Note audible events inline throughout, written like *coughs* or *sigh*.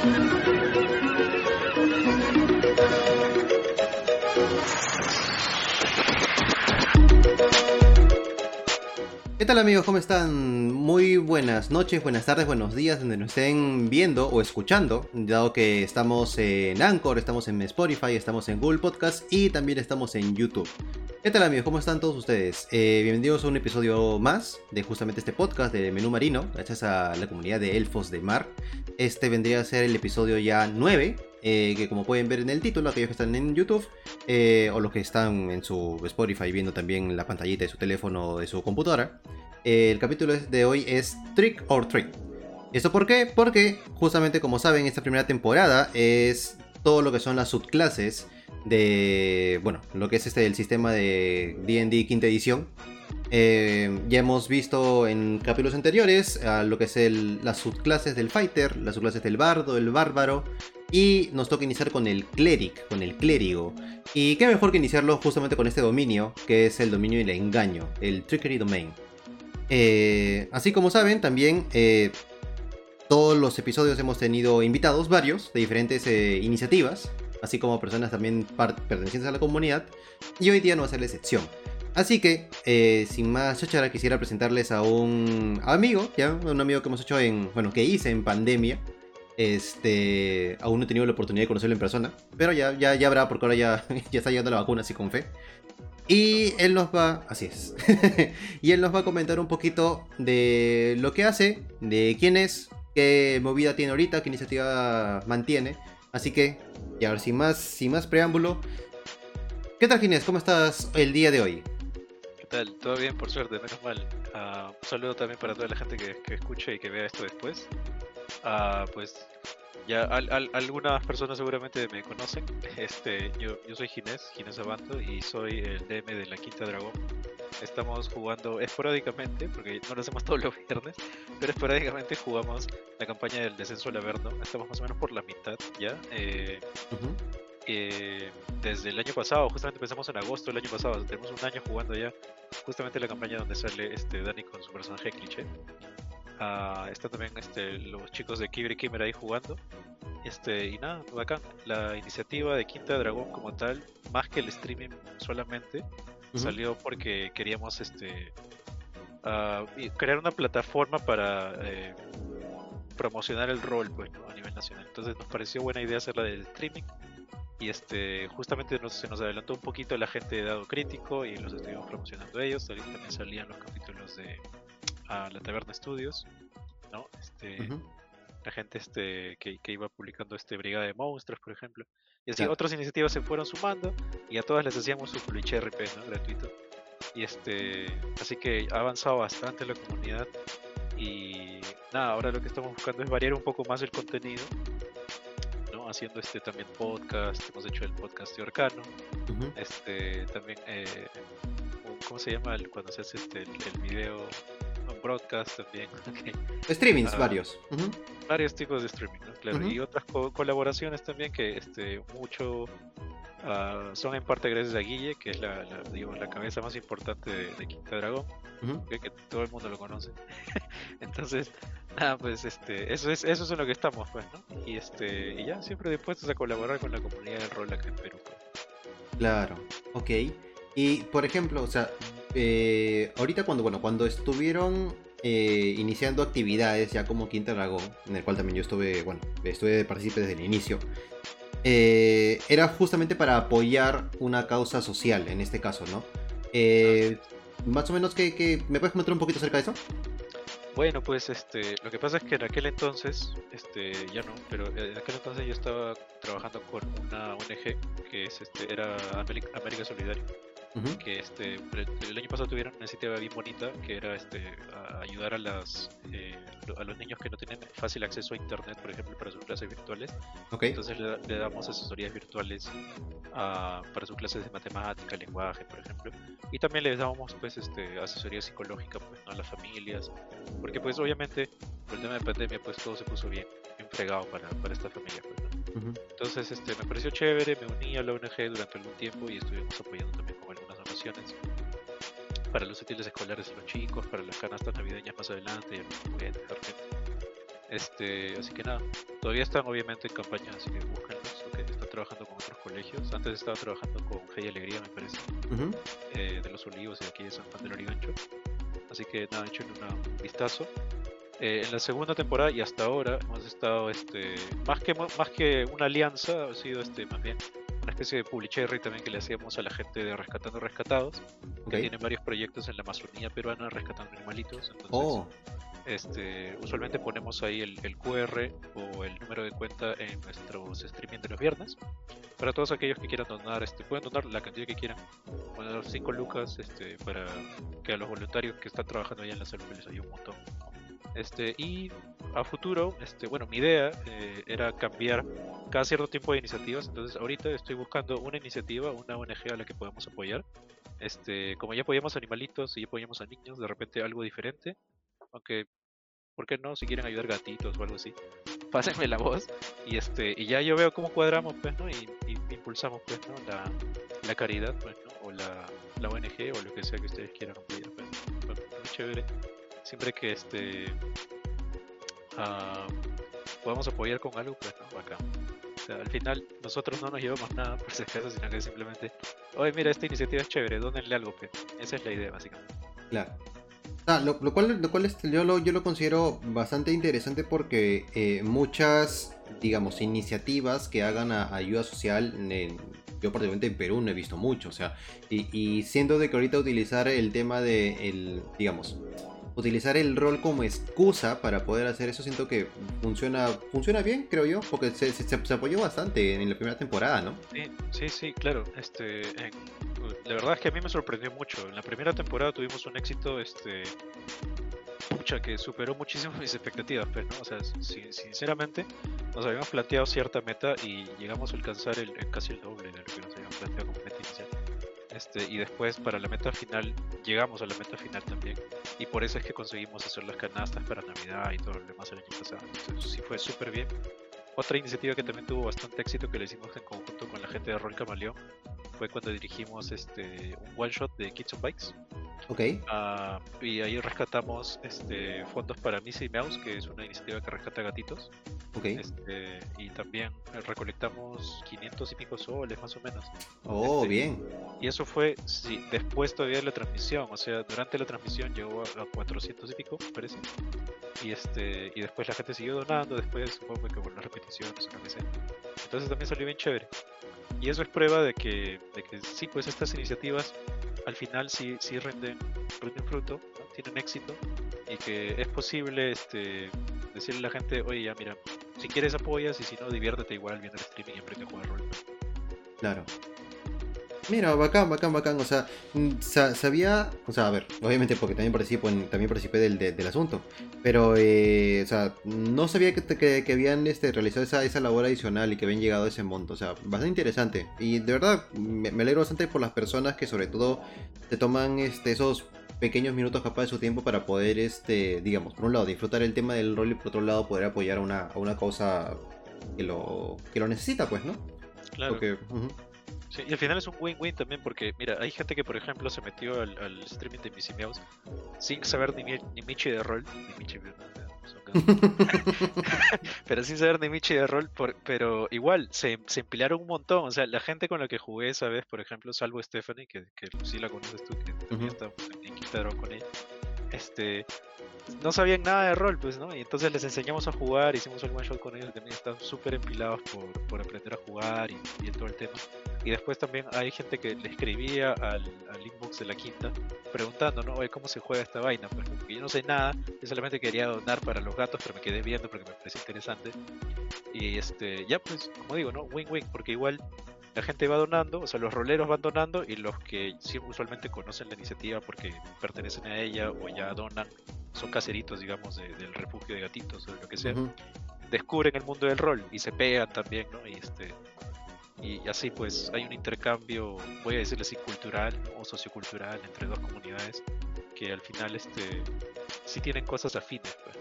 ¿Qué tal amigos? ¿Cómo están? Muy buenas noches, buenas tardes, buenos días, donde nos estén viendo o escuchando, dado que estamos en Anchor, estamos en Spotify, estamos en Google Podcast y también estamos en YouTube. ¿Qué tal amigos? ¿Cómo están todos ustedes? Eh, bienvenidos a un episodio más de justamente este podcast de Menú Marino, gracias a la comunidad de Elfos de Mar. Este vendría a ser el episodio ya 9, eh, que como pueden ver en el título, aquellos que están en YouTube eh, o los que están en su Spotify viendo también la pantallita de su teléfono o de su computadora, el capítulo de hoy es Trick or Treat. ¿Esto por qué? Porque justamente como saben, esta primera temporada es todo lo que son las subclases de, bueno, lo que es este el sistema de D&D quinta edición. Eh, ya hemos visto en capítulos anteriores lo que es las subclases del fighter, las subclases del bardo, el bárbaro, y nos toca iniciar con el cleric, con el clérigo. Y qué mejor que iniciarlo justamente con este dominio, que es el dominio del engaño, el trickery domain. Eh, así como saben, también eh, todos los episodios hemos tenido invitados, varios, de diferentes iniciativas, así como personas también pertenecientes a la comunidad, y hoy día no va a ser la excepción. Así que, sin más chachara, quisiera presentarles a un amigo, ya, un amigo que hemos hecho en, bueno, que hice en pandemia, este, aún no he tenido la oportunidad de conocerlo en persona, pero ya, ya, ya habrá, porque ahora ya, *laughs* ya está llegando la vacuna, así con fe. Y él nos va, así es, *laughs* y él nos va a comentar un poquito de lo que hace, de quién es, qué movida tiene ahorita, qué iniciativa mantiene. Así que, y ahora sin más, sin más preámbulo, ¿qué tal Ginés? ¿Cómo estás el día de hoy? ¿Qué tal? Todo bien, por suerte, menos mal. Uh, un saludo también para toda la gente que, que escuche y que vea esto después. Uh, pues ya algunas personas seguramente me conocen. *laughs* Este, yo, yo soy Ginés, Ginés Abanto, y soy el DM de la Quinta Dragón. Estamos jugando esporádicamente, porque no lo hacemos *laughs* todos los viernes, pero esporádicamente jugamos la campaña del descenso al Averno. Estamos más o menos por la mitad ya. Eh, eh, desde el año pasado, justamente empezamos en agosto del año pasado, tenemos un año jugando ya justamente la campaña donde sale este Dani con su personaje cliché. Uh, está también este, los chicos de Kibri Kimmer ahí jugando. Este, y nada, bacán. La iniciativa de Quinta Dragón como tal, más que el streaming solamente, salió porque queríamos este uh, crear una plataforma para eh, promocionar el rol pues, a nivel nacional. Entonces nos pareció buena idea hacerla del streaming. Y este, justamente nos, se nos adelantó un poquito la gente de Dado Crítico y los estuvimos promocionando ellos. También salían los capítulos de a la Taberna Studios, ¿no? Este, La gente este, que, iba publicando este Brigada de Monstruos, por ejemplo. Y así otras iniciativas se fueron sumando y a todas les hacíamos su Fluiche RP, ¿no? Gratuito. Y este, así que ha avanzado bastante la comunidad y nada, ahora lo que estamos buscando es variar un poco más el contenido, ¿no? Haciendo este también podcast, hemos hecho el podcast de Orcano, este también, eh, ¿cómo se llama cuando se hace este, el video broadcast también. *laughs* Streamings, ah, varios. Varios tipos de streaming, claro. Y otras colaboraciones también que este mucho uh, son en parte gracias a Guille, que es la, digamos, la cabeza más importante de, Quinta Dragón, que, todo el mundo lo conoce. *laughs* Entonces, nada, pues este, eso es, eso es en lo que estamos, pues, ¿no? Y este, y ya siempre dispuestos a colaborar con la comunidad del rol acá en Perú. Claro, ok. Y por ejemplo, o sea, eh, ahorita cuando, bueno, cuando estuvieron eh, iniciando actividades ya como Quinta Dragón, en el cual también yo estuve, bueno, estuve de partícipe desde el inicio, eh, era justamente para apoyar una causa social, en este caso, ¿no? más o menos, que, ¿me puedes comentar un poquito acerca de eso? Bueno, pues este, lo que pasa es que en aquel entonces, este, ya no, pero en aquel entonces yo estaba trabajando con una ONG que es, este, era América Solidaria que este el año pasado tuvieron una iniciativa bien bonita que era este ayudar a las eh, a los niños que no tienen fácil acceso a internet por ejemplo para sus clases virtuales. Entonces le, damos asesorías virtuales para sus clases de matemática lenguaje por ejemplo. Y también les damos pues este asesoría psicológica pues a las familias. Porque pues obviamente por el tema de pandemia pues todo se puso bien, enfregado para, para esta familia pues, entonces este me pareció chévere me uní a la ONG durante algún tiempo y estuvimos apoyando también con para los útiles escolares de los chicos, para las canastas navideñas más adelante, Este, así que nada, todavía están obviamente en campaña, así que búsquenlos, que están trabajando con otros colegios. Antes estaba trabajando con Hey Alegría, me parece, eh, de los Olivos y aquí de San Juan del Origancho. Así que nada, hecho un vistazo. Eh, en la segunda temporada y hasta ahora hemos estado, este, más que más que una alianza, ha sido este, más bien una especie de publicherry también que le hacíamos a la gente de Rescatando Rescatados, que tienen varios proyectos en la Amazonía peruana rescatando animalitos. Entonces, oh. este, usualmente ponemos ahí el, el, QR o el número de cuenta en nuestros streaming de los viernes. Para todos aquellos que quieran donar, este, pueden donar la cantidad que quieran, poner 5 lucas este, para que a los voluntarios que están trabajando allá en la salud les ayude un montón. Este, y a futuro, este, bueno, mi idea eh, era cambiar cada cierto tiempo de iniciativas. Entonces, ahorita estoy buscando una iniciativa, una ONG a la que podamos apoyar. Este, como ya apoyamos animalitos y ya apoyamos a niños, de repente algo diferente. Aunque, ¿por qué no? Si quieren ayudar gatitos o algo así, *laughs* pásenme la voz. Y este, ya yo veo cómo cuadramos, pues, ¿no? Y, impulsamos, pues, ¿no? La, la caridad, pues. O la, la ONG o lo que sea que ustedes quieran apoyar, pues. muy chévere siempre que este uh, podamos apoyar con algo, pues no, acá. O sea, al final nosotros no nos llevamos nada por ese caso, sino que simplemente, oye, mira, esta iniciativa es chévere, dónenle algo, pues. Esa es la idea, básicamente. Claro. Ah, lo, cual, lo cual yo, lo, yo lo considero bastante interesante porque eh, muchas, digamos, iniciativas que hagan ayuda social, yo particularmente en Perú no he visto mucho, o sea, y, y siendo de que ahorita utilizar el tema de, el, digamos, utilizar el rol como excusa para poder hacer eso siento que funciona funciona bien creo yo porque se, se, apoyó bastante en la primera temporada no sí sí sí claro este la verdad es que a mí me sorprendió mucho. En la primera temporada tuvimos un éxito este que superó muchísimo *laughs* mis expectativas pero pues, no o sea sinceramente nos habíamos planteado cierta meta y llegamos a alcanzar el, casi el doble de lo que nos habíamos planteado como meta inicial este, y después para la meta final, llegamos a la meta final también. Y por eso es que conseguimos hacer las canastas para Navidad y todo lo demás el año pasado. Entonces sí fue súper bien. Otra iniciativa que también tuvo bastante éxito que le hicimos en conjunto con la gente de Rol Camaleón fue cuando dirigimos este un one shot de Kids on Bikes. Ok. Uh, y ahí rescatamos este fondos para Missy Mouse, que es una iniciativa que rescata gatitos. Ok. Este, y también recolectamos 500 y pico soles más o menos. Oh, este, bien. Y eso fue sí, después todavía de la transmisión, o sea, durante la transmisión llegó a, 400 y pico, parece. Y este y después la gente siguió donando, después supongo que por las repeticiones o lo que sea. Entonces también salió bien chévere. Y eso es prueba de que, de que sí, pues estas iniciativas al final sí, sí rinden, rinden fruto, tienen éxito y que es posible este, decirle a la gente, oye, ya mira, si quieres apoyas y si no, diviértete igual viendo el streaming aprende a jugar rol. Claro. Mira, bacán, bacán, bacán. O sea, mm, sabía, o sea, a ver, obviamente porque también participé, también participé del, del asunto, pero, eh, o sea, no sabía que, que, habían este, realizado esa, esa labor adicional y que habían llegado a ese monto. O sea, bastante interesante. Y de verdad, me, alegro bastante por las personas que sobre todo te toman este, esos pequeños minutos capaz de su tiempo para poder, este, digamos, por un lado disfrutar el tema del rol y por otro lado poder apoyar a una, a una causa que lo, que lo necesita, pues, ¿no? Claro. Sí, y al final es un win-win también porque, mira, hay gente que, por ejemplo, se metió al, streaming de Missy Meows sin saber ni, ni Michi de rol, ni Michi, *laughs* pero sin saber ni Michi de rol, pero igual se, se, empilaron un montón. O sea, la gente con la que jugué esa vez, por ejemplo, salvo Stephanie, que, que sí la conoces tú, que también está en Quinta con ella, este, no sabían nada de rol, pues, ¿no? Y entonces les enseñamos a jugar, hicimos un one shot con ellos, también están súper empilados por, por, aprender a jugar y, todo el tema. Y después también hay gente que le escribía al, al inbox de la quinta preguntando, ¿no? Oye, ¿cómo se juega esta vaina? Pues, porque yo no sé nada, yo solamente quería donar para los gatos, pero me quedé viendo porque me pareció interesante. Y este, ya pues, como digo, ¿no? Win-win, porque igual la gente va donando, o sea, los roleros van donando y los que sí usualmente conocen la iniciativa porque pertenecen a ella o ya donan, son caseritos, digamos, del refugio de gatitos o lo que sea, descubren el mundo del rol y se pegan también, ¿no? Y este y así pues hay un intercambio, voy a decirle así, cultural o sociocultural entre dos comunidades que al final este sí tienen cosas afines, pues.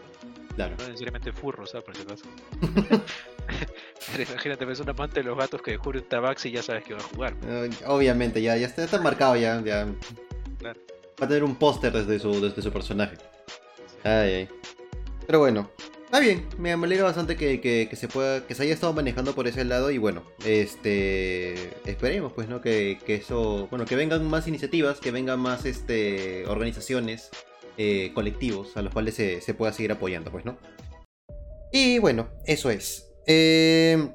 Claro. No necesariamente furros, ¿sabes? Por si acaso. *laughs* Pero imagínate, ves un amante de los gatos que descubre un tabax y ya sabes que va a jugar. obviamente, ya, ya está, marcado ya. ya. Va a tener un póster desde su, desde su personaje. Ay, ay. Pero bueno, Está bien, me alegra bastante que, que, que, se pueda, que se haya estado manejando por ese lado y bueno, este esperemos pues no que, que eso, bueno, que vengan más iniciativas, que vengan más este organizaciones, eh, colectivos a los cuales se, se, pueda seguir apoyando, pues, ¿no? Y bueno, eso es. Eh,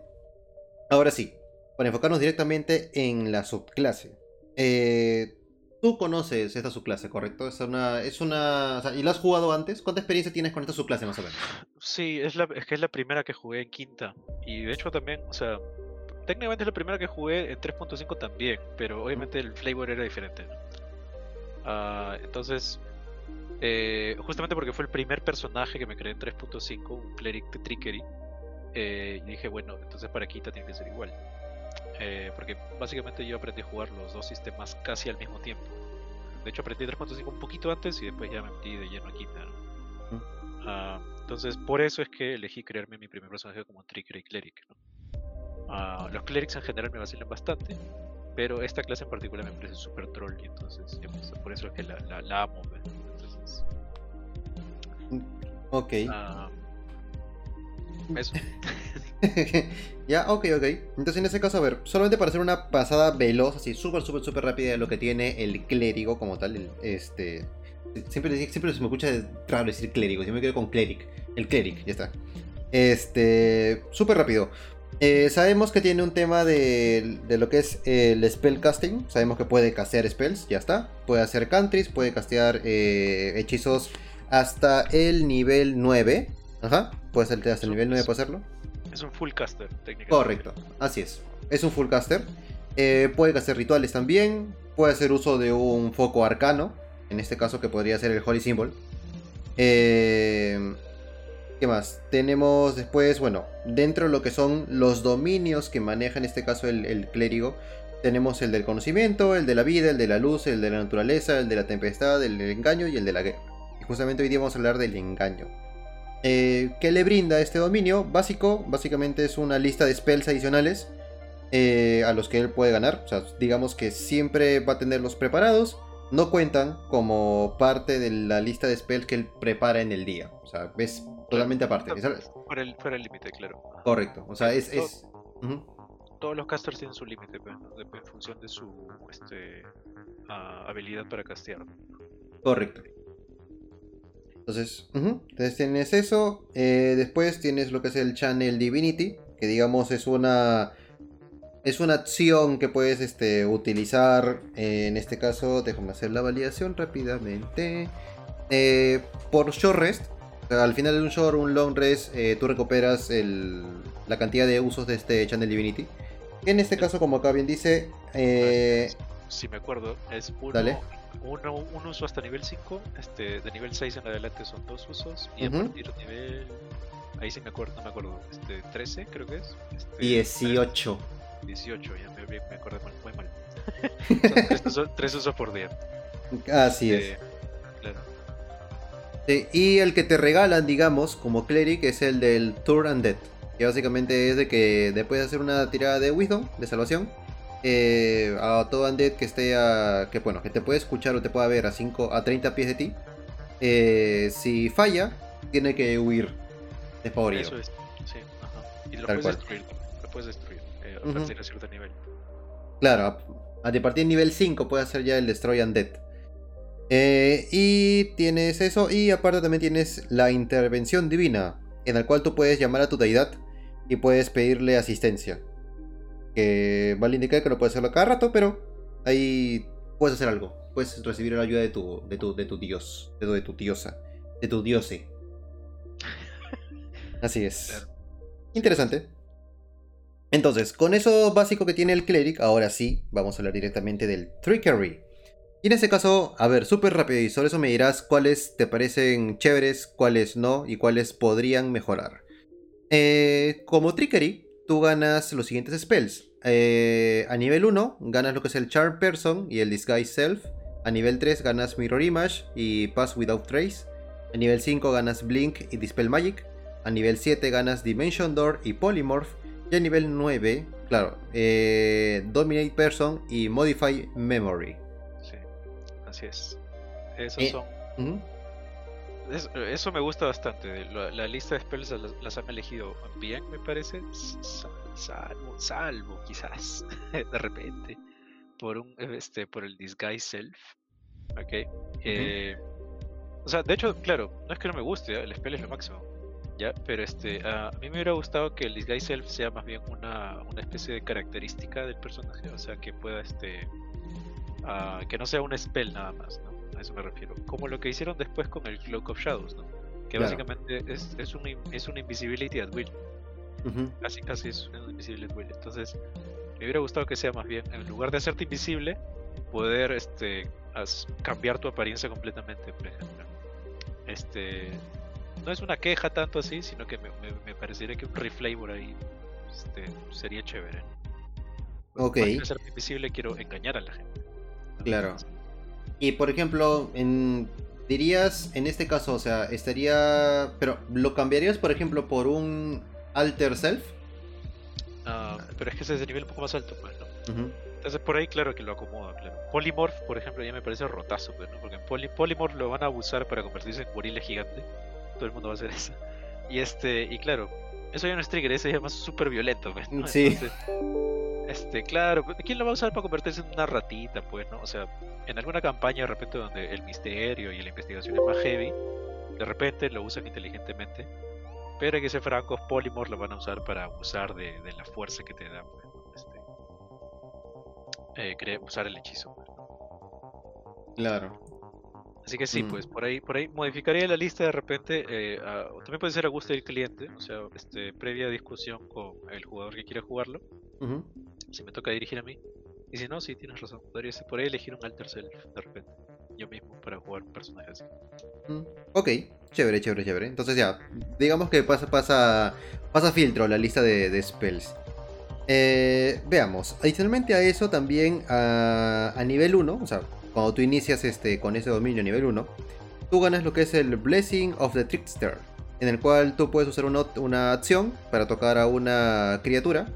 ahora sí, para enfocarnos directamente en la subclase. Eh, Tú conoces esta subclase, ¿correcto? Es una, es una, o sea, ¿y la has jugado antes? ¿Cuánta experiencia tienes con esta subclase más o menos? Sí, es, la, es que es la primera que jugué en quinta. Y de hecho también, o sea, técnicamente es la primera que jugué en 3.5 también, pero obviamente el flavor era diferente. Uh, entonces, eh, justamente porque fue el primer personaje que me creé en 3.5, un cleric de Trickery, eh, y dije, bueno, entonces para quinta tiene que ser igual. Eh, porque básicamente yo aprendí a jugar los dos sistemas casi al mismo tiempo. De hecho aprendí 3.5 un poquito antes y después ya me metí de lleno aquí. ¿no? Uh, entonces por eso es que elegí crearme mi primer personaje como Tricker y Cleric. ¿no? Uh, los Clerics en general me vacilan bastante, pero esta clase en particular me parece súper troll y entonces pues, por eso es que la, la, la amo. Entonces, ok. Uh, *laughs* ya, ok, ok. Entonces en ese caso, a ver, solamente para hacer una pasada veloz, así súper, súper, súper rápida de lo que tiene el clérigo como tal, este... Siempre, siempre se me escucha raro decir clérigo, yo me quedo con cleric. El cleric, ya está. Este... Súper rápido. Eh, sabemos que tiene un tema de, de, lo que es el spellcasting. Sabemos que puede castear spells, ya está. Puede hacer countries, puede castear eh, hechizos hasta el nivel 9. Ajá, puede ser hasta el nivel 9 para hacerlo. Es un full caster, técnicamente. Correcto, así es. Es un full caster. Eh, puede hacer rituales también. Puede hacer uso de un foco arcano. En este caso, que podría ser el Holy Symbol. Eh, ¿Qué más? Tenemos después, bueno, dentro de lo que son los dominios que maneja en este caso el, el clérigo. Tenemos el del conocimiento, el de la vida, el de la luz, el de la naturaleza, el de la tempestad, el del engaño y el de la guerra. Y justamente hoy día vamos a hablar del engaño. Eh, ¿Qué le brinda este dominio? Básico, básicamente es una lista de spells adicionales eh, a los que él puede ganar. O sea, digamos que siempre va a tenerlos preparados. No cuentan como parte de la lista de spells que él prepara en el día. O sea, es totalmente aparte. Fuera el fuera el límite, claro. Correcto. O sea, es. es... Uh -huh. Todos los casters tienen su límite, en función de su este, uh, habilidad para castear. Correcto. Entonces, uh -huh. Entonces tienes eso. Eh, después tienes lo que es el Channel Divinity. Que digamos es una. Es una acción que puedes este, utilizar. Eh, en este caso, déjame hacer la validación rápidamente. Eh, por short rest. O sea, al final de un short, un long rest, eh, tú recuperas el, la cantidad de usos de este Channel Divinity. En este caso, como acá bien dice. Si me acuerdo, es uno, Dale uno, un uso hasta nivel 5, este, de nivel 6 en adelante son dos usos, y uh -huh. a partir de nivel. Ahí sí me acuerdo, no me acuerdo, este, 13 creo que es. Este, 18. 18, ya me, me acordé mal, muy mal. *laughs* son tres, usos, tres, usos, por día. Así este, es. Claro. Sí, y el que te regalan, digamos, como cleric, es el del Tour and Death. Que básicamente es de que después de hacer una tirada de Wisdom, de salvación, eh, a todo undead que esté a, que bueno que te puede escuchar o te pueda ver a 5 a 30 pies de ti eh, si falla tiene que huir despavorido eso es sí ajá. y lo Tal puedes, destruir, lo puedes destruir eh, a partir uh -huh. de cierto nivel. Claro a, a partir de nivel 5 puede hacer ya el destroy undead. Eh, y tienes eso y aparte también tienes la intervención divina en el cual tú puedes llamar a tu deidad y puedes pedirle asistencia que vale indicar que no puedes hacerlo cada rato, pero ahí puedes hacer algo. Puedes recibir la ayuda de tu, de tu, de tu dios, de tu, de tu diosa, de tu diose. Así es. Interesante. Entonces, con eso básico que tiene el cleric, ahora sí, vamos a hablar directamente del trickery. Y en ese caso, a ver, súper rápido y sobre eso me dirás cuáles te parecen chéveres, cuáles no y cuáles podrían mejorar. Eh, como trickery, tú ganas los siguientes spells. Eh, a nivel 1 ganas lo que es el Charm Person y el Disguise Self. A nivel 3 ganas Mirror Image y Pass Without Trace. A nivel 5 ganas Blink y Dispel Magic. A nivel 7 ganas Dimension Door y Polymorph. Y a nivel 9, claro, eh, Dominate Person y Modify Memory. Sí, así es. Esos eh, son. Uh -huh. Eso me gusta bastante. La, lista de spells las, han elegido bien, me parece. Salvo, salvo quizás, *laughs* de repente, por un este por el Disguise Self. Ok. Eh, o sea, de hecho, claro, no es que no me guste, ¿eh? el spell es lo máximo. Ya, pero este, a mí me hubiera gustado que el Disguise Self sea más bien una, una especie de característica del personaje, o sea, que pueda este. que no sea un spell nada más, ¿no? A eso me refiero. Como lo que hicieron después con el Cloak of Shadows, ¿no? Que básicamente es, es, un, es una invisibility at will. Casi, casi es una invisibility at will. Entonces, me hubiera gustado que sea más bien, en lugar de hacerte invisible, poder este, cambiar tu apariencia completamente, por ejemplo. Este, no es una queja tanto así, sino que me, me, parecería que un reflavor ahí este, sería chévere. Ok. Para ser invisible quiero engañar a la gente. Claro. Y por ejemplo, en, dirías, en este caso, o sea, estaría... Pero, ¿lo cambiarías, por ejemplo, por un Alter Self? Ah, pero es que ese es el nivel un poco más alto, pues, ¿no? Entonces por ahí claro que lo acomoda, claro. Polymorph, por ejemplo, ya me parece rotazo, pues, ¿no? Porque en Polymorph lo van a abusar para convertirse en gorila gigante. Todo el mundo va a hacer eso. Y este, y claro, eso ya no es trigger, ese ya es más súper violento, pues, ¿no? Sí. Este, claro, ¿quién lo va a usar para convertirse en una ratita, pues, no? O sea, en alguna campaña de repente donde el misterio y la investigación es más heavy, de repente lo usan inteligentemente, pero hay que ser francos, Polymorph lo van a usar para abusar de, la fuerza que te da, pues, este, eh, usar el hechizo. Pues, claro. Así que sí, mm. pues por ahí, por ahí modificaría la lista de repente. Eh, también puede ser a gusto del cliente, o sea, este, previa discusión con el jugador que quiere jugarlo si me toca dirigir a mí. Y si no, sí, tienes razón. Podría ahí elegir un alter self de repente. Yo mismo para jugar un personaje así. Mm, ok, chévere, chévere, chévere. Entonces ya, digamos que pasa, pasa, pasa filtro la lista de, spells. Eh, veamos, adicionalmente a eso también a, nivel 1, o sea, cuando tú inicias este, con ese dominio a nivel 1, tú ganas lo que es el Blessing of the Trickster, en el cual tú puedes usar una, una acción para tocar a una criatura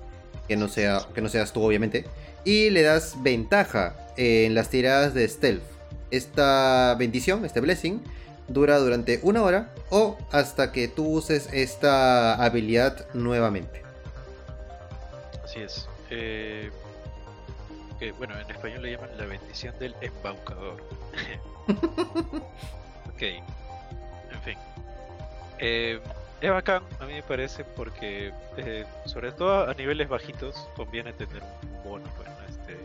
que no, sea, que no seas tú obviamente, y le das ventaja en las tiradas de stealth. Esta bendición, este blessing, dura durante una hora o hasta que tú uses esta habilidad nuevamente. Así es. Eh, bueno, en español le llaman la bendición del embaucador. *laughs* ok. En fin. Eh, es bacán, a mí me parece, porque eh, sobre todo a niveles bajitos conviene tener un bono pues, este,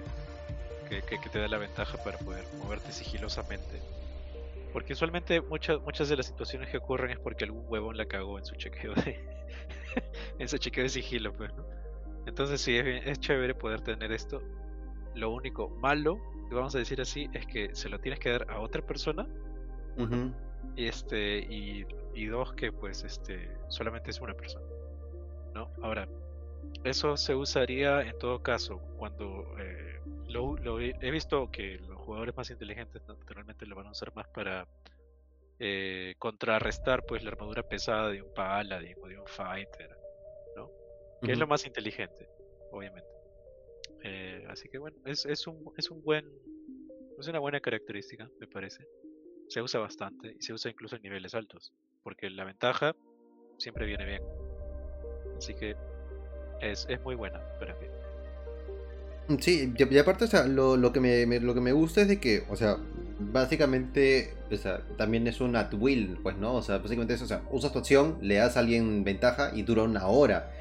que, te da la ventaja para poder moverte sigilosamente. Porque usualmente muchas muchas de las situaciones que ocurren es porque algún huevón la cagó en su chequeo de *laughs* en su chequeo de sigilo, pues, Entonces sí, es, chévere poder tener esto. Lo único malo, vamos a decir así, es que se lo tienes que dar a otra persona. y este y y dos que pues este solamente es una persona. ¿no? Ahora, eso se usaría en todo caso cuando eh, lo, he visto que los jugadores más inteligentes naturalmente lo van a usar más para eh, contrarrestar pues la armadura pesada de un paladin o de un fighter, ¿no? Que es lo más inteligente, obviamente. Eh, así que bueno, es, es, un, es un buen es una buena característica, me parece. Se usa bastante y se usa incluso en niveles altos porque la ventaja siempre viene bien. Así que es, muy buena para mí. Mm, sí, y aparte, o sea, lo, que me, lo que me gusta es de que, o sea, básicamente, o sea, también es un at will, pues, ¿no? O sea, básicamente es, o sea, usas tu acción, le das a alguien ventaja y dura una hora.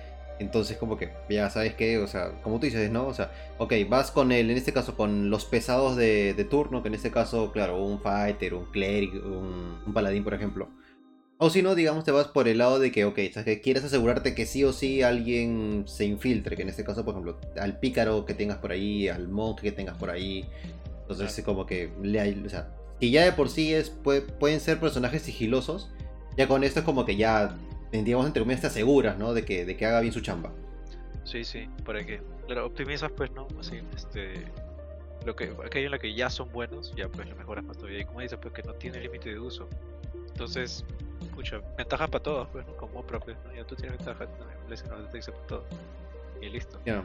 Entonces, como que, ya sabes que, o sea, como tú dices, ¿no? O sea, ok, vas con él, en este caso, con los pesados de, turno, que en este caso, claro, un fighter, un cleric, un, un paladín, por ejemplo o si no, digamos, te vas por el lado de que, ok, que quieres asegurarte que sí o sí alguien se infiltre, que en este caso, por ejemplo, al pícaro que tengas por ahí, al monje que tengas por ahí. Entonces, es como que le hay, o sea, si ya de por sí es, pueden ser personajes sigilosos, ya con esto es como que ya, digamos, entre comillas, te aseguras, ¿no? De que, de que haga bien su chamba. Sí, sí, para que, claro, optimizas, pues, ¿no? Así, este, lo que, aquello en lo que ya son buenos, ya pues lo mejoras más todavía. Y como dices, pues que no tiene límite de uso. Entonces, escucha, ventaja para todos, pues, ¿no? Como propio, ¿no? Ya tú tienes ventaja, también no te dice para todo. Y listo. Ya.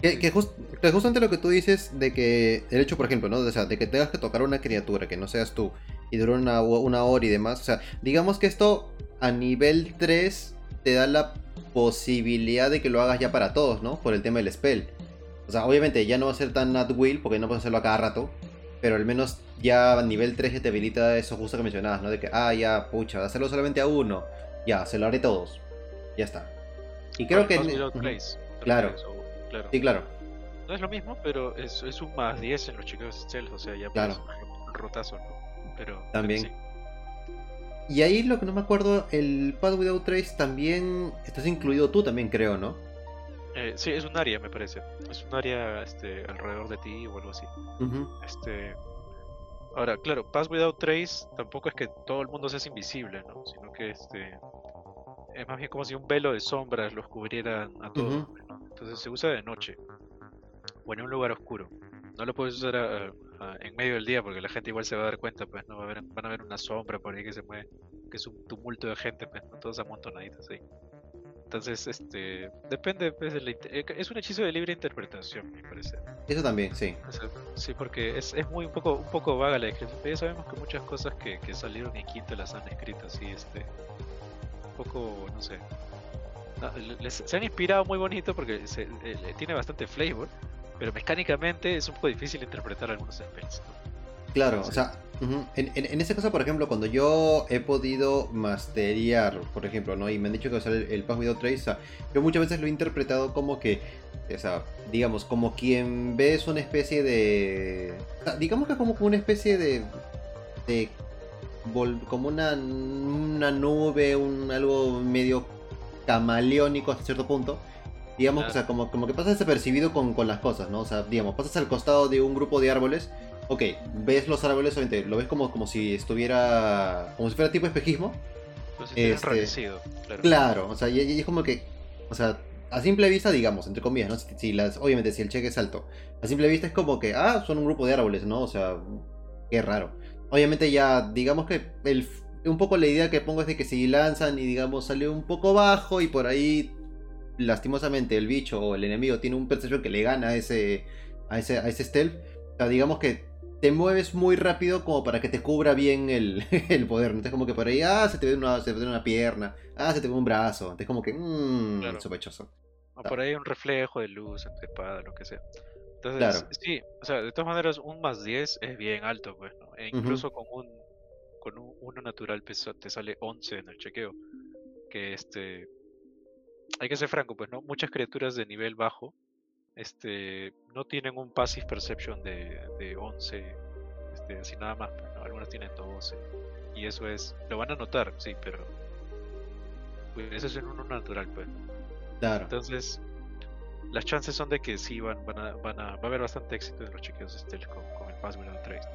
Que, que, justamente lo que tú dices de que el hecho, por ejemplo, ¿no? O sea, de que tengas que tocar una criatura que no seas tú y dura una, una hora y demás. O sea, digamos que esto a nivel 3 te da la posibilidad de que lo hagas ya para todos, ¿no? Por el tema del spell. O sea, obviamente ya no va a ser tan at will porque no puedes hacerlo a cada rato. Pero al menos ya a nivel 3 te habilita eso justo que mencionabas, ¿no? De que, ah, ya, pucha, hacerlo solamente a uno. Ya, se lo haré todos. Ya está. Y creo que... Claro. claro. Sí, claro. No es lo mismo, pero es, es un más 10 en los chicos stealth, o sea, ya claro. un rotazo, ¿no? Pero... También. Y ahí lo que no me acuerdo, el Path Without Trace también estás incluido tú también, creo, ¿no? Eh, sí, es un área, me parece. Es un área este, alrededor de ti o algo así. Este. Ahora, claro, Pass Without Trace tampoco es que todo el mundo sea invisible, ¿no? Sino que este. Es más bien como si un velo de sombras los cubriera a todos. Entonces se usa de noche. O en un lugar oscuro. No lo puedes usar en medio del día porque la gente igual se va a dar cuenta, pues no va a ver, van a ver una sombra por ahí que se mueve, que es un tumulto de gente, pues ¿no? todos amontonaditos ahí. Entonces, este, depende, pues, eh, es un hechizo de libre interpretación, me parece. Eso también, sí. sí, porque es, es, muy un poco, un poco vaga la descripción. Ya sabemos que muchas cosas que, que salieron en quinto las han escrito así, este, un poco, no sé. se han inspirado muy bonito porque se, eh, tiene bastante flavor, pero mecánicamente es un poco difícil interpretar algunos spells. Claro, o sea, en, en, ese caso, por ejemplo, cuando yo he podido masteriar, por ejemplo, ¿no? Y me han dicho que usar el, el Pass Without Trace, yo muchas veces lo he interpretado como que, o sea, digamos, como quien ves una especie de... digamos que como una especie de... de como una, una nube, un algo medio camaleónico hasta cierto punto. Digamos, o sea, como, como que pasas desapercibido con, con las cosas, ¿no? O sea, digamos, pasas al costado de un grupo de árboles ok, ves los árboles, obviamente, lo ves como, como si estuviera, como si fuera tipo espejismo. Pues este, claro. Claro, o sea, y, es como que, o sea, a simple vista, digamos, entre comillas, ¿no? Si, las, obviamente, si el cheque es alto, a simple vista es como que, ah, son un grupo de árboles, ¿no? O sea, qué raro. Obviamente ya, digamos que el, un poco la idea que pongo es de que si lanzan y digamos sale un poco bajo y por ahí lastimosamente el bicho o el enemigo tiene un perception que le gana a ese, a ese, a ese stealth, o sea, digamos que te mueves muy rápido como para que te cubra bien el, *laughs* el poder. Entonces como que por ahí, ah, se te ve una, se te ve una pierna, ah, se te ve un brazo. Entonces como que, mmm, sospechoso. O por ahí un reflejo de luz espada, lo que sea. Entonces, sí, o sea, de todas maneras, un más 10 es bien alto, pues, ¿no? E incluso con un con un, uno natural te sale 11 en el chequeo. Que este. Hay que ser franco, pues, ¿no? Muchas criaturas de nivel bajo este, no tienen un passive perception de, de 11, este, así nada más, pero algunas tienen 12. Y eso es, lo van a notar, sí, pero pues, eso es en uno natural, pues. Claro. Entonces, las chances son de que sí van, van, a, van a, va a haber bastante éxito en los chequeos stealth con, con el Pass Without Trace.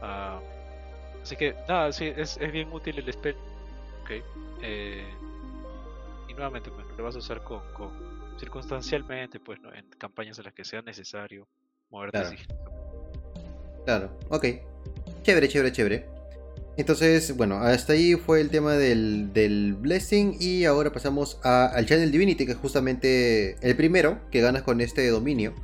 Ah, así que, nada, sí, es, es bien útil el spell. Ok. Eh, y nuevamente, pues, lo vas a usar con, con circunstancialmente, pues, ¿no? en campañas en las que sea necesario moverte claro. Claro, ok. Chévere, chévere, chévere. Entonces, bueno, hasta ahí fue el tema del, del Blessing y ahora pasamos a, al Channel Divinity, que es justamente el primero que ganas con este dominio,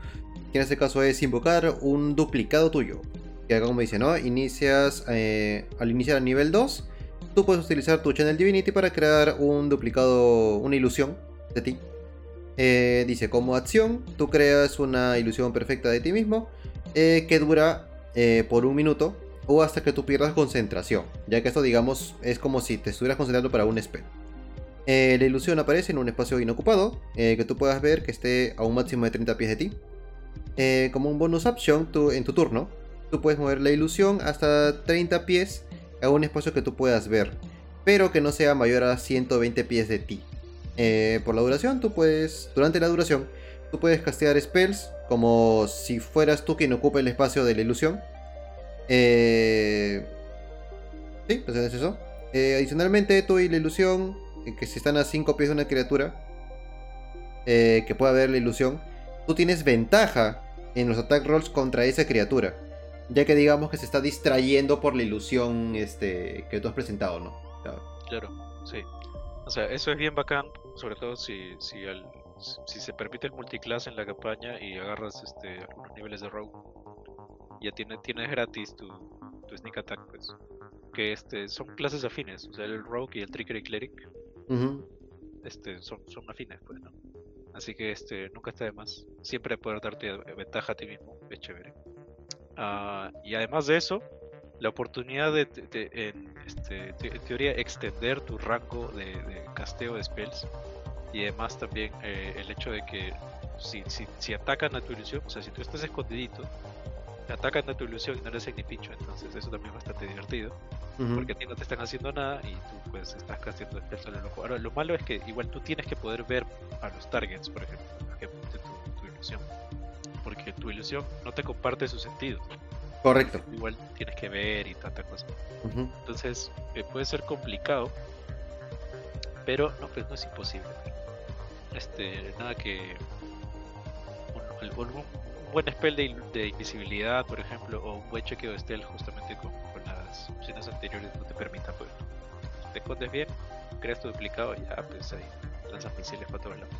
que en este caso es invocar un duplicado tuyo. Que acá como dice, ¿no? Inicias, eh, al iniciar a nivel 2, tú puedes utilizar tu Channel Divinity para crear un duplicado, una ilusión de ti. Eh, dice, como acción, tú creas una ilusión perfecta de ti mismo eh, que dura eh, por un minuto o hasta que tú pierdas concentración, ya que esto digamos es como si te estuvieras concentrando para un spell. la ilusión aparece en un espacio inocupado que tú puedas ver que esté a un máximo de 30 pies de ti. como un bonus option, tú, en tu turno, tú puedes mover la ilusión hasta 30 pies a un espacio que tú puedas ver, pero que no sea mayor a 120 pies de ti. Eh, por la duración, tú puedes, durante la duración, tú puedes castear spells como si fueras tú quien ocupa el espacio de la ilusión. Eh, sí, pues es eso. Eh, adicionalmente, tú y la ilusión, que si están a 5 pies de una criatura, que pueda ver la ilusión, tú tienes ventaja en los attack rolls contra esa criatura. Ya que digamos que se está distrayendo por la ilusión este, que tú has presentado, ¿no? Claro, sí. O sea, eso es bien bacán, sobre todo si, si, si se permite el multiclass en la campaña y agarras este, algunos niveles de rogue. Ya tiene, tienes gratis tu, tu sneak attack, pues. porque este son clases afines, o sea, el Rogue y el Trickery Cleric este, son, son afines, pues, ¿no? Así que este nunca está de más. Siempre poder darte ventaja a ti mismo, es chévere. Ah, y además de eso, la oportunidad de, en, este, teoría extender tu rango de, casteo de spells y además también eh, el hecho de que si, si, si, atacan a tu ilusión, o sea, si tú estás escondidito, atacan a tu ilusión y no les ni pincho, entonces eso también es bastante divertido. Porque a ti no te están haciendo nada y tú pues estás casteando spells en el ojo. Ahora, lo malo es que igual tú tienes que poder ver a los targets, por ejemplo, que tu, tu ilusión. Porque tu ilusión no te comparte su sentido. Correcto. Igual tienes que ver y tanta cosa. Entonces eh, puede ser complicado, pero no, pues no es imposible. Este, nada que un, buen spell de, invisibilidad, por ejemplo, o un buen chequeo de stealth justamente con, las opciones anteriores no te permita, pues, te escondes bien, creas tu duplicado y ya, pues ahí lanzas misiles para todos lados.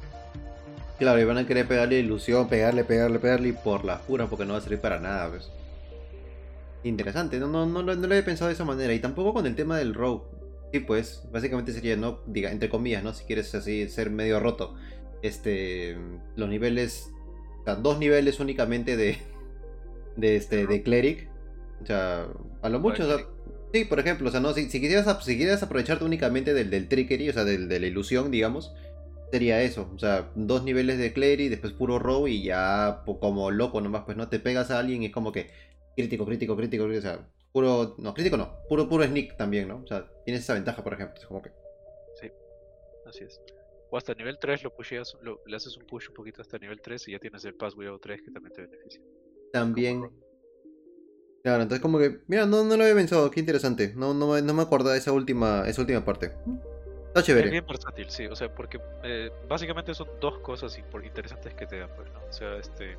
Claro, y van a querer pegarle ilusión, pegarle, pegarle, pegarle por la pura porque no va a servir para nada, pues. Interesante, no, no, no, no, lo había pensado de esa manera. Y tampoco con el tema del rogue. Sí, pues, básicamente sería, ¿no? Diga, entre comillas, ¿no? Si quieres así ser medio roto. Este. Los niveles. Dos niveles únicamente de. De este. De cleric. O sea, a lo mucho. O sí, por ejemplo, o sea, no, si, si quisieras, si quisieras aprovecharte únicamente del, del trickery, o sea, del, de la ilusión, digamos, sería eso. O sea, dos niveles de cleric, después puro rogue y ya como loco nomás, pues no te pegas a alguien y es como que Crítico, crítico, crítico, o sea, puro, no, crítico no, puro, puro sneak también, ¿no? O sea, tienes esa ventaja, por ejemplo, es como que... Sí, así es. O hasta nivel 3 lo pusheas, lo, le haces un push un poquito hasta nivel 3 y ya tienes el Pass o 3 que también te beneficia. También. Claro, entonces como que, mira, no, no lo había pensado, qué interesante. No, no, no me acordaba de esa última, esa última parte. Está chévere. Es bien versátil, sí, o sea, porque eh, básicamente son dos cosas interesantes que te dan, pues, ¿no? O sea, este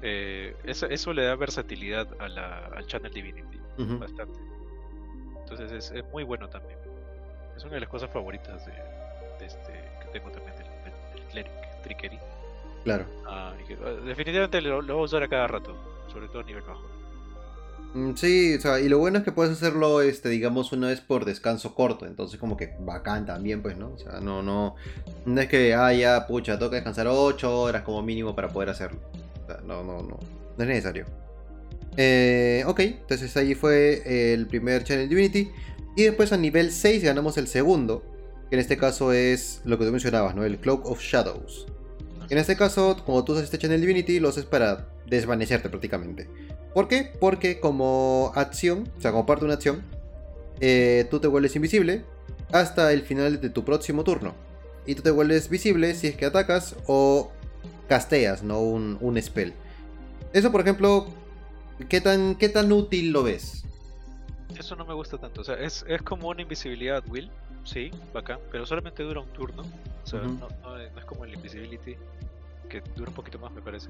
eh, eso, eso, le da versatilidad a la, al Channel Divinity bastante. Entonces es, es, muy bueno también. Es una de las cosas favoritas de, de este que tengo también del, del, Cleric, Trickery. Claro. Ah, ah, definitivamente lo, lo, voy a usar a cada rato, sobre todo a nivel bajo. Mm, sí, o sea, y lo bueno es que puedes hacerlo, este, digamos, una vez por descanso corto, entonces como que bacán también, pues, ¿no? O sea, no, no, no es que, ah, ya, pucha, toca descansar 8 horas como mínimo para poder hacerlo no, no, no. No es necesario. Eh, ok, entonces ahí fue el primer Channel Divinity. Y después a nivel 6 ganamos el segundo. Que en este caso es lo que tú mencionabas, ¿no? El Cloak of Shadows. En este caso, cuando tú haces este Channel Divinity, lo haces para desvanecerte prácticamente. ¿Por qué? Porque como acción, o sea, como parte de una acción, eh, tú te vuelves invisible hasta el final de tu próximo turno. Y tú te vuelves visible si es que atacas o casteas, no un, un spell. Eso, por ejemplo, ¿qué tan, ¿qué tan útil lo ves? Eso no me gusta tanto. O sea, es, es como una invisibilidad Will, sí, bacán, pero solamente dura un turno. O sea, no, no, es como el Invisibility, que dura un poquito más, me parece.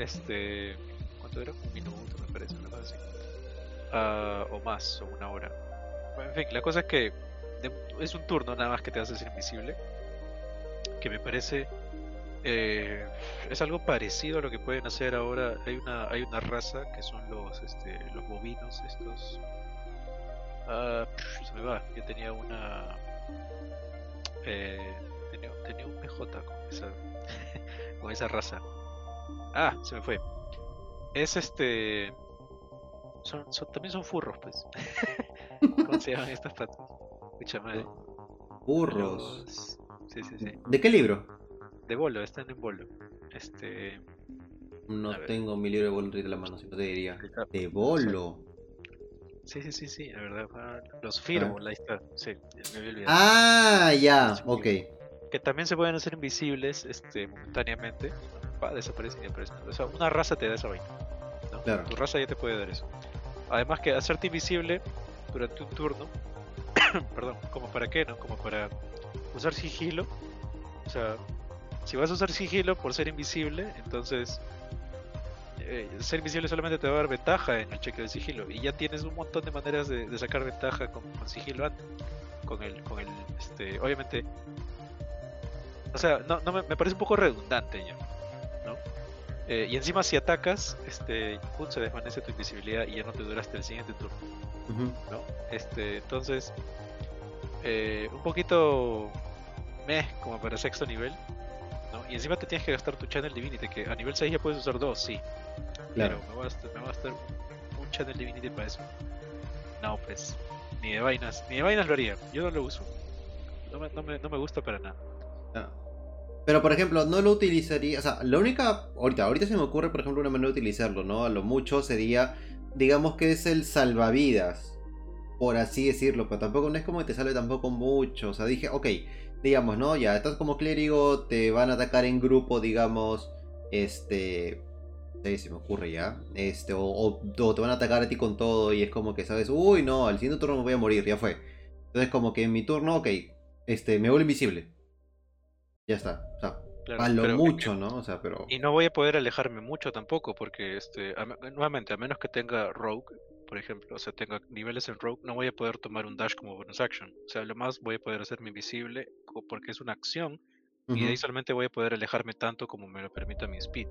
Este. ¿Cuánto dura? Un minuto, me parece, una cosa así. Ah, o más, o una hora. en fin, la cosa es que es un turno nada más que te haces invisible. Que me parece eh, es algo parecido a lo que pueden hacer ahora. Hay una, hay una raza que son los, este, los bovinos, estos. Ah, se me va. Yo tenía una. Eh, tenía, tenía, un PJ con esa, *laughs* con esa raza. Ah, se me fue. Es este. Son, son, también son furros, pues. *laughs* ¿Cómo se llaman estas patas? Madre. Furros. Sí, sí, sí. ¿De qué libro? de bolo, están en bolo. Este. No tengo mi libro de bolo de la mano, si no te diría. De bolo. Sí, sí, sí, sí, la verdad. Los firmo, ah. ahí está. Sí, me había olvidado. Ah, ya, ok. Que también se pueden hacer invisibles este, momentáneamente. Va, desaparecen y aparecen. O sea, una raza te da esa vaina. Claro. Tu raza ya te puede dar eso. Además que hacerte invisible durante un turno. *coughs* perdón, como para qué, ¿no? Como para usar sigilo. O sea, si vas a usar sigilo por ser invisible, entonces eh, ser invisible solamente te va a dar ventaja en el cheque de sigilo. Y ya tienes un montón de maneras de, sacar ventaja con, sigilo antes. Con el, con el, este, obviamente. O sea, no, no me, parece un poco redundante ya. Eh, y encima si atacas, este, se desvanece tu invisibilidad y ya no te duraste el siguiente turno. ¿no? Este, entonces, eh, un poquito meh como para sexto nivel, ¿no? Y encima te tienes que gastar tu Channel Divinity, que a nivel 6 ya puedes usar dos, sí. Claro. Pero me va a gastar, me va a gastar un Channel Divinity para eso. No, pues, ni de vainas, ni de vainas lo haría, yo no lo uso. No me, no me, no me gusta para nada. Pero por ejemplo, no lo utilizaría, o sea, la única, ahorita, ahorita se me ocurre por ejemplo una manera de utilizarlo, ¿no? A lo mucho sería, digamos que es el salvavidas, por así decirlo, pero tampoco no es como que te salve tampoco mucho, o sea, dije, ok, digamos, ¿no? Ya estás como clérigo, te van a atacar en grupo, digamos, este, sé, se me ocurre ya, este, o, te van a atacar a ti con todo y es como que sabes, uy, no, al siguiente turno me voy a morir, ya fue. Entonces como que en mi turno, ok, este, me vuelvo invisible. Ya está. O sea, a lo mucho, ¿no? O sea, pero... Y no voy a poder alejarme mucho tampoco, porque, este, nuevamente, a menos que tenga Rogue, por ejemplo, o sea, tenga niveles en Rogue, no voy a poder tomar un dash como bonus action. O sea, lo más voy a poder hacerme invisible porque es una acción, y de ahí solamente voy a poder alejarme tanto como me lo permita mi speed,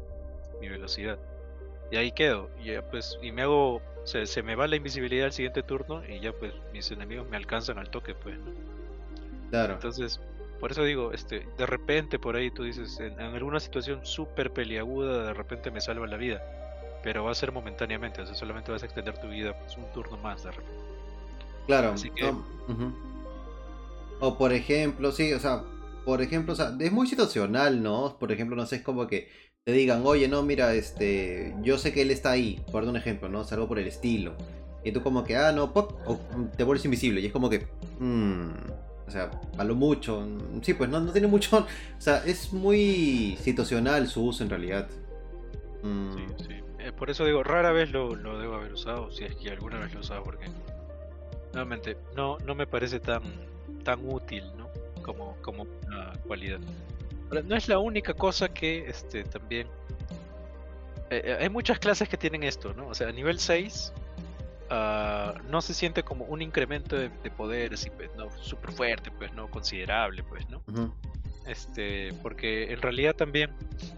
mi velocidad. Y ahí quedo, y ya pues, y me hago, se, se me va la invisibilidad al siguiente turno, y ya pues mis enemigos me alcanzan al toque, pues, ¿no? Claro. Entonces, por eso digo, este, de repente por ahí tú dices, en, alguna situación súper peliaguda, de repente me salva la vida. Pero va a ser momentáneamente, o sea, solamente vas a extender tu vida pues, un turno más de repente. Claro. Así que... O por ejemplo, sí, o sea, por ejemplo, o sea, es muy situacional, ¿no? Por ejemplo, no sé, es como que te digan, oye, no, mira, este, yo sé que él está ahí, por un ejemplo, ¿no? Salvo por el estilo. Y tú como que, ah, no, pop, o te vuelves invisible. Y es como que, mmm, o sea, a mucho. Sí, pues no, no tiene mucho. *laughs* O sea, es muy situacional su uso en realidad. Mm. Sí, sí. Eh, por eso digo, rara vez lo, lo, debo haber usado, si es que alguna vez lo he usado, porque nuevamente no, no me parece tan, tan útil, ¿no? Como, como una cualidad. No es la única cosa que este también. Eh, eh, hay muchas clases que tienen esto, ¿no? O sea, a nivel 6 Ah, no se siente como un incremento de, poder así, pues, no súper fuerte, pues, no considerable, pues, ¿no? Este, porque en realidad también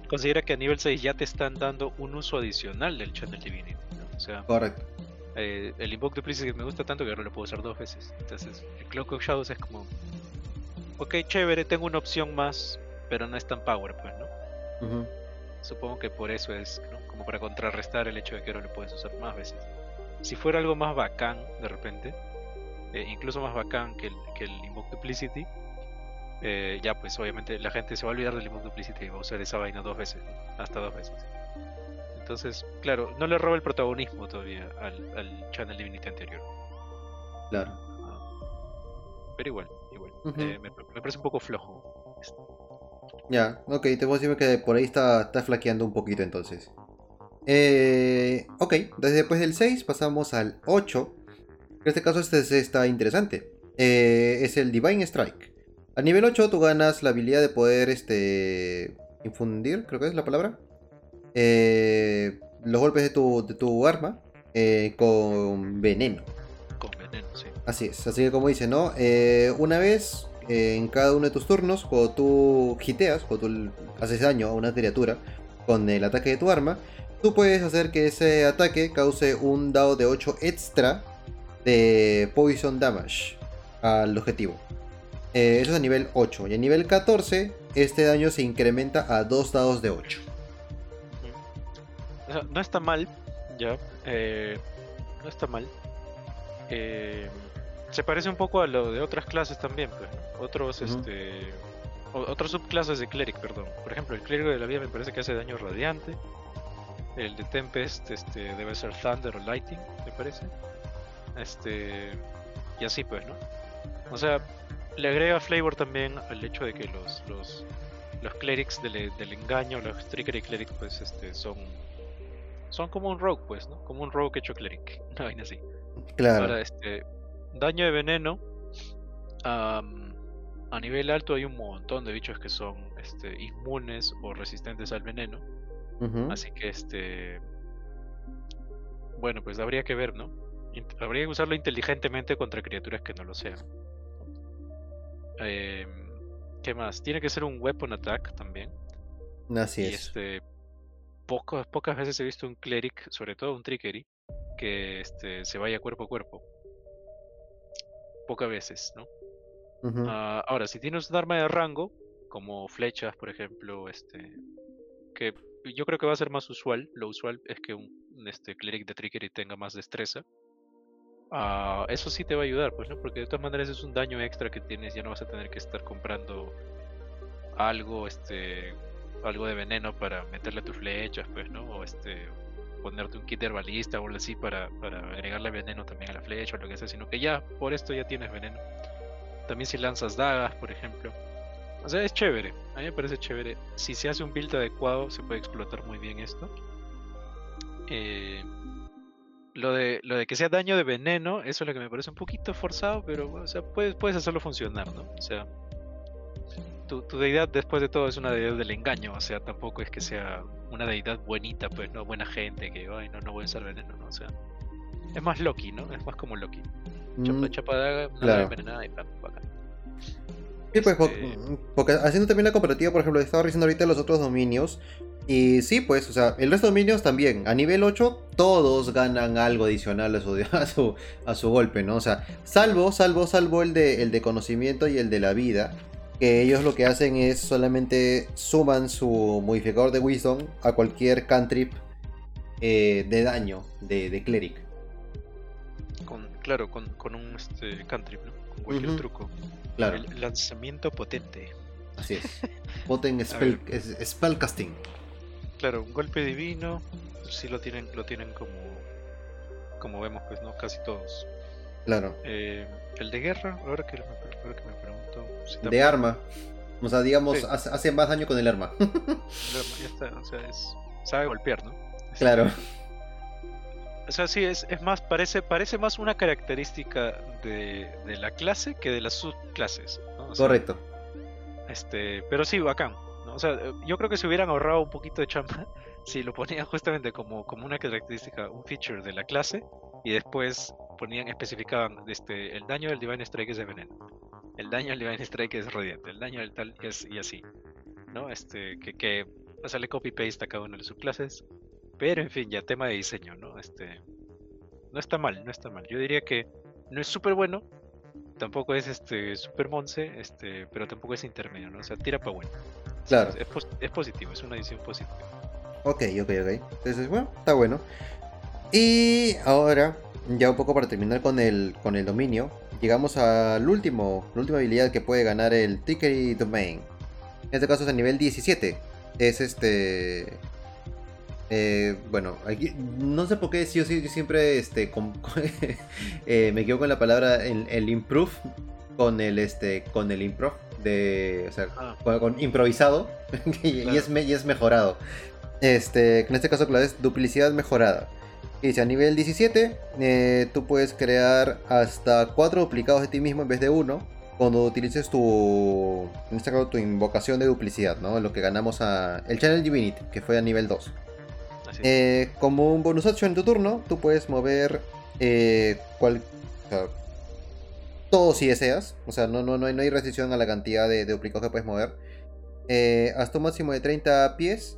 considera que a nivel 6 ya te están dando un uso adicional del Channel Divinity, O sea, Correcto. Eh, el Invoke Duplicity me gusta tanto que ahora lo puedo usar dos veces. Entonces, el Clock of Shadows es como, ok, chévere, tengo una opción más, pero no es tan power, pues, ¿no? Supongo que por eso es, ¿no? Como para contrarrestar el hecho de que ahora lo puedes usar más veces si fuera algo más bacán de repente, eh, incluso más bacán que el, que el Invoke Duplicity, eh, ya pues obviamente la gente se va a olvidar del Invoke Duplicity y va a usar esa vaina dos veces, hasta dos veces. Entonces, claro, no le roba el protagonismo todavía al, al Channel Divinity anterior. Claro. Ah, pero igual, igual. Eh, me, parece un poco flojo. Ya, ok, te puedo decir que por ahí está, está flaqueando un poquito entonces. Eh, ok, desde después del 6 pasamos al 8. En este caso este está interesante. Eh, es el Divine Strike. A nivel 8 tú ganas la habilidad de poder este, infundir, creo que es la palabra, eh, los golpes de tu, de tu arma eh, con veneno. Con veneno, sí. Así es, así que como dice, ¿no? una vez en cada uno de tus turnos, cuando tú hiteas, cuando tú haces daño a una criatura con el ataque de tu arma, tú puedes hacer que ese ataque cause un dado de 8 extra de Poison Damage al objetivo. Eh, eso es a nivel 8. Y a nivel 14, este daño se incrementa a 2 dados de 8. No está mal, ya. Eh, no está mal. Eh, se parece un poco a lo de otras clases también, pues. Otros, este. Otras subclases de Cleric, perdón. Por ejemplo, el Clérigo de la Vida me parece que hace daño radiante. El de Tempest este, debe ser Thunder o Lighting, me parece. Este. Y así pues, ¿no? O sea, le agrega flavor también al hecho de que los, los, los clerics del, del engaño, los trickery clerics, pues este, son. Son como un rogue, pues, ¿no? Como un rogue hecho cleric. *laughs* Una vaina así. Claro. Ahora, este. Daño de veneno. a nivel alto hay un montón de bichos que son este, inmunes o resistentes al veneno. Así que este. Bueno, pues habría que ver, ¿no? habría que usarlo inteligentemente contra criaturas que no lo sean. Eh, ¿Qué más? Tiene que ser un weapon attack también. Así es. Este, pocas veces he visto un cleric, sobre todo un trickery, que este, se vaya cuerpo a cuerpo. pocas veces, ¿no? Ah, ahora, si tienes un arma de rango, como flechas, por ejemplo, este, que yo creo que va a ser más usual. Lo usual es que un, este cleric de trickery tenga más destreza. Ah, eso sí te va a ayudar, pues, ¿no? Porque de todas maneras es un daño extra que tienes, ya no vas a tener que estar comprando algo, este, algo de veneno para meterle a tus flechas, pues, ¿no? O este, ponerte un kit herbalista o algo así para, para agregarle veneno también a la flecha o lo que sea, sino que ya, por esto ya tienes veneno. También si lanzas dagas, por ejemplo. O sea, es chévere. A mí me parece chévere. Si se hace un build adecuado, se puede explotar muy bien esto. Eh, lo, de, lo de que sea daño de veneno, eso es lo que me parece un poquito forzado, pero o sea, puedes, puedes hacerlo funcionar, ¿no? O sea, tu, tu deidad después de todo es una deidad del engaño, o sea, tampoco es que sea una deidad buenita, pues, ¿no? Buena gente, que, ay, no, no voy a usar veneno, ¿no? O sea, es más Loki, ¿no? Es más como Loki. Chapa, Mm, chapa daga, una claro. daga envenenada y pam, bacán. Sí, pues, Este, porque haciendo también la comparativa, por ejemplo, estaba revisando ahorita los otros dominios. Y sí, pues, o sea, el resto de dominios también. A nivel 8, todos ganan algo adicional a su, *laughs* a su, a su golpe, ¿no? O sea, salvo, salvo, salvo el de, el de conocimiento y el de la vida. Que ellos lo que hacen es solamente suman su modificador de Wisdom a cualquier cantrip eh, de daño de, de Cleric. con, claro, con, con un este, cantrip, ¿no? Con cualquier truco. Claro, El lanzamiento potente. así es. *laughs* Potent spell, Spellcasting. Claro, un golpe divino, sí lo tienen, lo tienen como, como vemos, pues, ¿no? Casi todos. Claro. Eh, el de guerra, ahora que me, ahora que me pregunto. si De arma. O sea, digamos, Sí. hace, hace más daño con el arma. Ya está, o sea, es, sabe golpear, ¿no? Es- claro. O sea, sí, es, es más, parece, parece más una característica de, de la clase que de las subclases. ¿no? O sea, Correcto. Este, pero sí, bacán. ¿no? O sea, yo creo que se hubieran ahorrado un poquito de chamba *laughs* si lo ponían justamente como, como una característica, un feature de la clase, y después ponían, especificaban este, el daño del Divine Strike es de veneno, el daño del Divine Strike es radiante, el daño del tal es y así. ¿No? Este, que, que hacerle copy paste a cada una de las subclases. Pero en fin, ya tema de diseño, ¿no? Este. No está mal, no está mal. Yo diría que no es súper bueno, tampoco es este super monce, este, pero tampoco es intermedio, ¿no? O sea, tira para bueno. Claro. Es, pos- es positivo, es una edición positiva. Ok, ok, ok. Entonces, bueno, está bueno. Y ahora, ya un poco para terminar con el, con el dominio, llegamos al último, la última habilidad que puede ganar el Trickery Domain. En este caso es a nivel 17. Es este... eh, bueno, aquí, no sé por qué sí, yo, sí- yo siempre este, con- *laughs* eh, me quedo con la palabra el, el improve con el este con el improv de o sea Ah. con, con improvisado *laughs* y, es y es mejorado. Este en este caso claro es duplicidad mejorada. Y dice a nivel 17 eh, tú puedes crear hasta 4 duplicados de ti mismo en vez de uno cuando utilices tu en este caso tu invocación de duplicidad no lo que ganamos a el channel divinity que fue a nivel 2 Eh, como un bonus action en tu turno, tú puedes mover eh, todo si deseas. O sea, no, no, no, hay, no hay restricción a la cantidad de, duplicados que puedes mover. Eh, hasta un máximo de 30 pies.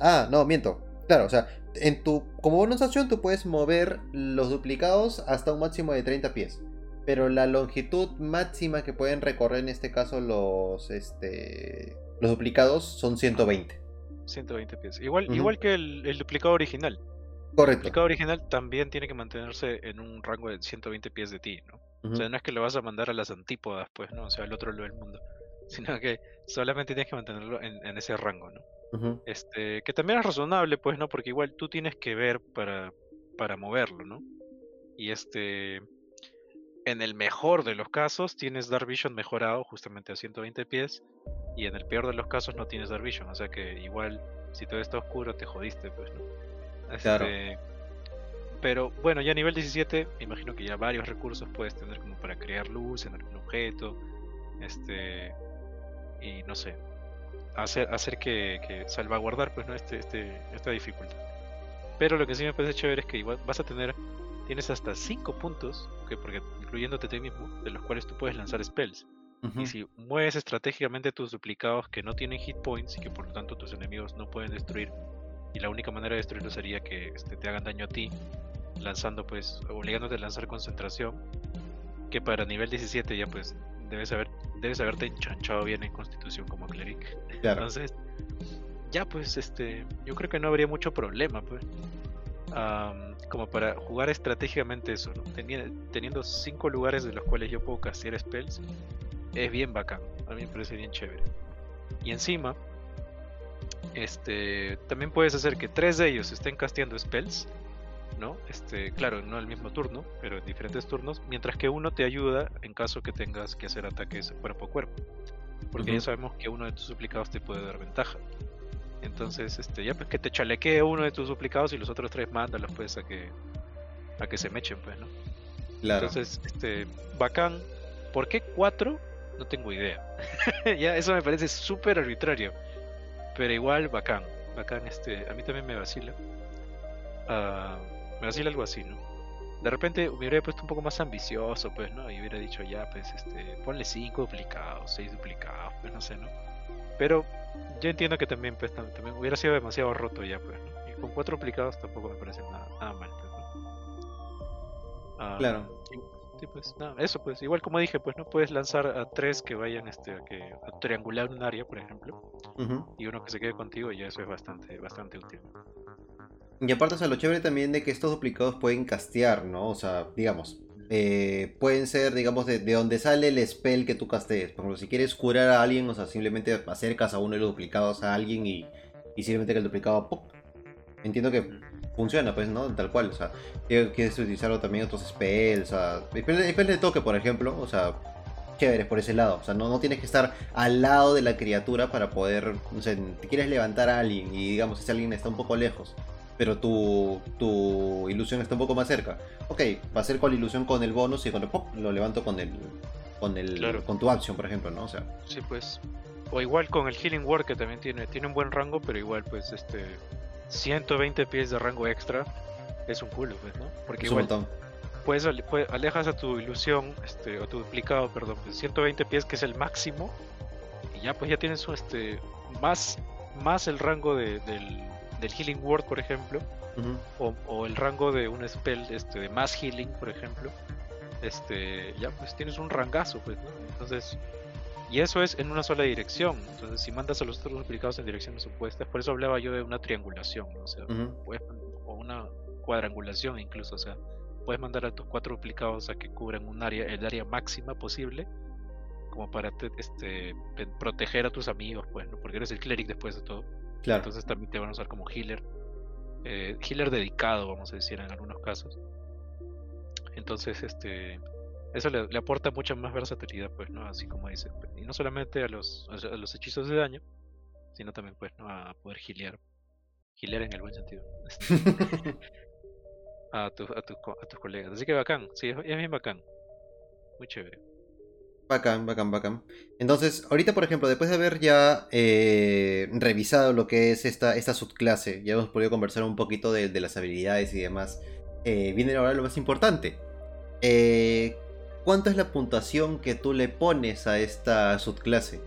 Ah, no, miento. Claro, o sea, en tu, como bonus action tú puedes mover los duplicados hasta un máximo de 30 pies. Pero la longitud máxima que pueden recorrer en este caso los, este, los duplicados son 120. 120 pies. Igual, igual que el, el duplicado original. El Correcto. duplicado original también tiene que mantenerse en un rango de 120 pies de ti, ¿no? O sea, no es que lo vas a mandar a las antípodas, pues, ¿no? O sea, al otro lado del mundo. *laughs* Sino que solamente tienes que mantenerlo en, en ese rango, ¿no? Este, que también es razonable, pues, ¿no? Porque igual tú tienes que ver para, para moverlo, ¿no? Y este, en el mejor de los casos tienes Dark Vision mejorado justamente a 120 pies y en el peor de los casos no tienes Dark Vision, o sea que igual si todo está oscuro te jodiste, pues, ¿no? Claro. Este, pero bueno, ya a nivel 17, me imagino que ya varios recursos puedes tener como para crear luz en algún objeto, este, y no sé, hacer, hacer que, que salvaguardar pues no este, este, esta dificultad. Pero lo que sí me parece chévere es que igual vas a tener, tienes hasta 5 puntos, que porque incluyéndote a ti mismo, de los cuales tú puedes lanzar spells. Y si mueves estratégicamente tus duplicados que no tienen hit points y que por lo tanto tus enemigos no pueden destruir, y la única manera de destruirlos sería que este, te hagan daño a ti, lanzando pues, obligándote a lanzar concentración, que para nivel 17 ya pues debes haber debes haberte enchanchado bien en constitución como cleric. Entonces, ya pues este, yo creo que no habría mucho problema pues. como para jugar estratégicamente eso, ¿no? Teniendo cinco lugares de los cuales yo puedo castear spells, es bien bacán. A mí me parece bien chévere. Y encima, este, también puedes hacer que tres de ellos estén casteando spells ¿no? Este, claro, no el mismo turno, pero en diferentes turnos, mientras que uno te ayuda en caso que tengas que hacer ataques cuerpo a cuerpo. Porque ya sabemos que uno de tus suplicados te puede dar ventaja. Entonces, este, ya pues que te chalequee uno de tus suplicados y los otros tres mándalos pues a que a que se mechen, pues, ¿no? Claro. Entonces, este, bacán. ¿Por qué cuatro? No tengo idea. *laughs* ya, eso me parece súper arbitrario. Pero igual bacán. Bacán, este, a mí también me vacila. Uh, me vacila algo así, ¿no? De repente hubiera puesto un poco más ambicioso, pues, ¿no? Y hubiera dicho, ya, pues, este, ponle 5 duplicados, 6 duplicados, pues, no sé, ¿no? Pero yo entiendo que también, pues, también hubiera sido demasiado roto ya, pues, ¿no? Y con 4 duplicados tampoco me parece nada, mal, pues, ¿no? Ah, claro. Sí, pues, nada, eso, pues, igual como dije, pues, ¿no? Puedes lanzar a 3 que vayan, este, a, que, a triangular un área, por ejemplo, y uno que se quede contigo, y eso es bastante, bastante útil. Y aparte, o sea, lo chévere también de que estos duplicados pueden castear, ¿no? O sea, digamos, eh, pueden ser, digamos, de, donde sale el spell que tú castees. Por ejemplo, si quieres curar a alguien, o sea, simplemente acercas a uno de los duplicados a alguien y, y simplemente que el duplicado, ¡pop! Entiendo que funciona, pues, ¿no? Tal cual, o sea, quieres utilizarlo también otros spells, o sea, spells de toque, por ejemplo, o sea, chéveres por ese lado. O sea, no, no tienes que estar al lado de la criatura para poder, no sé, te quieres levantar a alguien y digamos, ese alguien está un poco lejos pero tu, tu ilusión está un poco más cerca. Ok, va a ser con la ilusión con el bonus y cuando pop, lo levanto con el con el con tu acción, por ejemplo, ¿no? O sea. Sí, pues. O igual con el Healing Word que también tiene tiene un buen rango, pero igual pues este 120 pies de rango extra es un culo, pues, ¿no? Porque igual puedes, alejas a tu ilusión, este, o tu duplicado, perdón, pues 120 pies que es el máximo y ya pues ya tienes este más más el rango de, del del Healing Word, por ejemplo, o, el rango de un spell este, de más healing, por ejemplo, este, ya pues tienes un rangazo, pues, ¿no? Entonces, y eso es en una sola dirección. Entonces, si mandas a los otros duplicados en direcciones opuestas, por eso hablaba yo de una triangulación, o sea, o una cuadrangulación incluso, o sea, puedes mandar a tus cuatro duplicados a que cubran un área, el área máxima posible, como para este, proteger a tus amigos, pues, ¿no? Porque eres el cleric después de todo. Entonces también te van a usar como healer. Eh, healer dedicado, vamos a decir, en algunos casos. Entonces, este eso le, aporta mucha más versatilidad, pues, ¿no? Así como dice. Y no solamente a los, a los hechizos de daño, sino también, pues, ¿no? A poder healer. Healer en el buen sentido. a, *laughs* a, tu, a tus colegas. Así que bacán, sí, es bien bacán. Muy chévere. Bacán, bacán, bacán. Entonces, ahorita, por ejemplo, después de haber ya eh, revisado lo que es esta, esta subclase, ya hemos podido conversar un poquito de, las habilidades y demás, eh, viene ahora lo más importante. Eh, ¿Cuánto es la puntuación que tú le pones a esta subclase?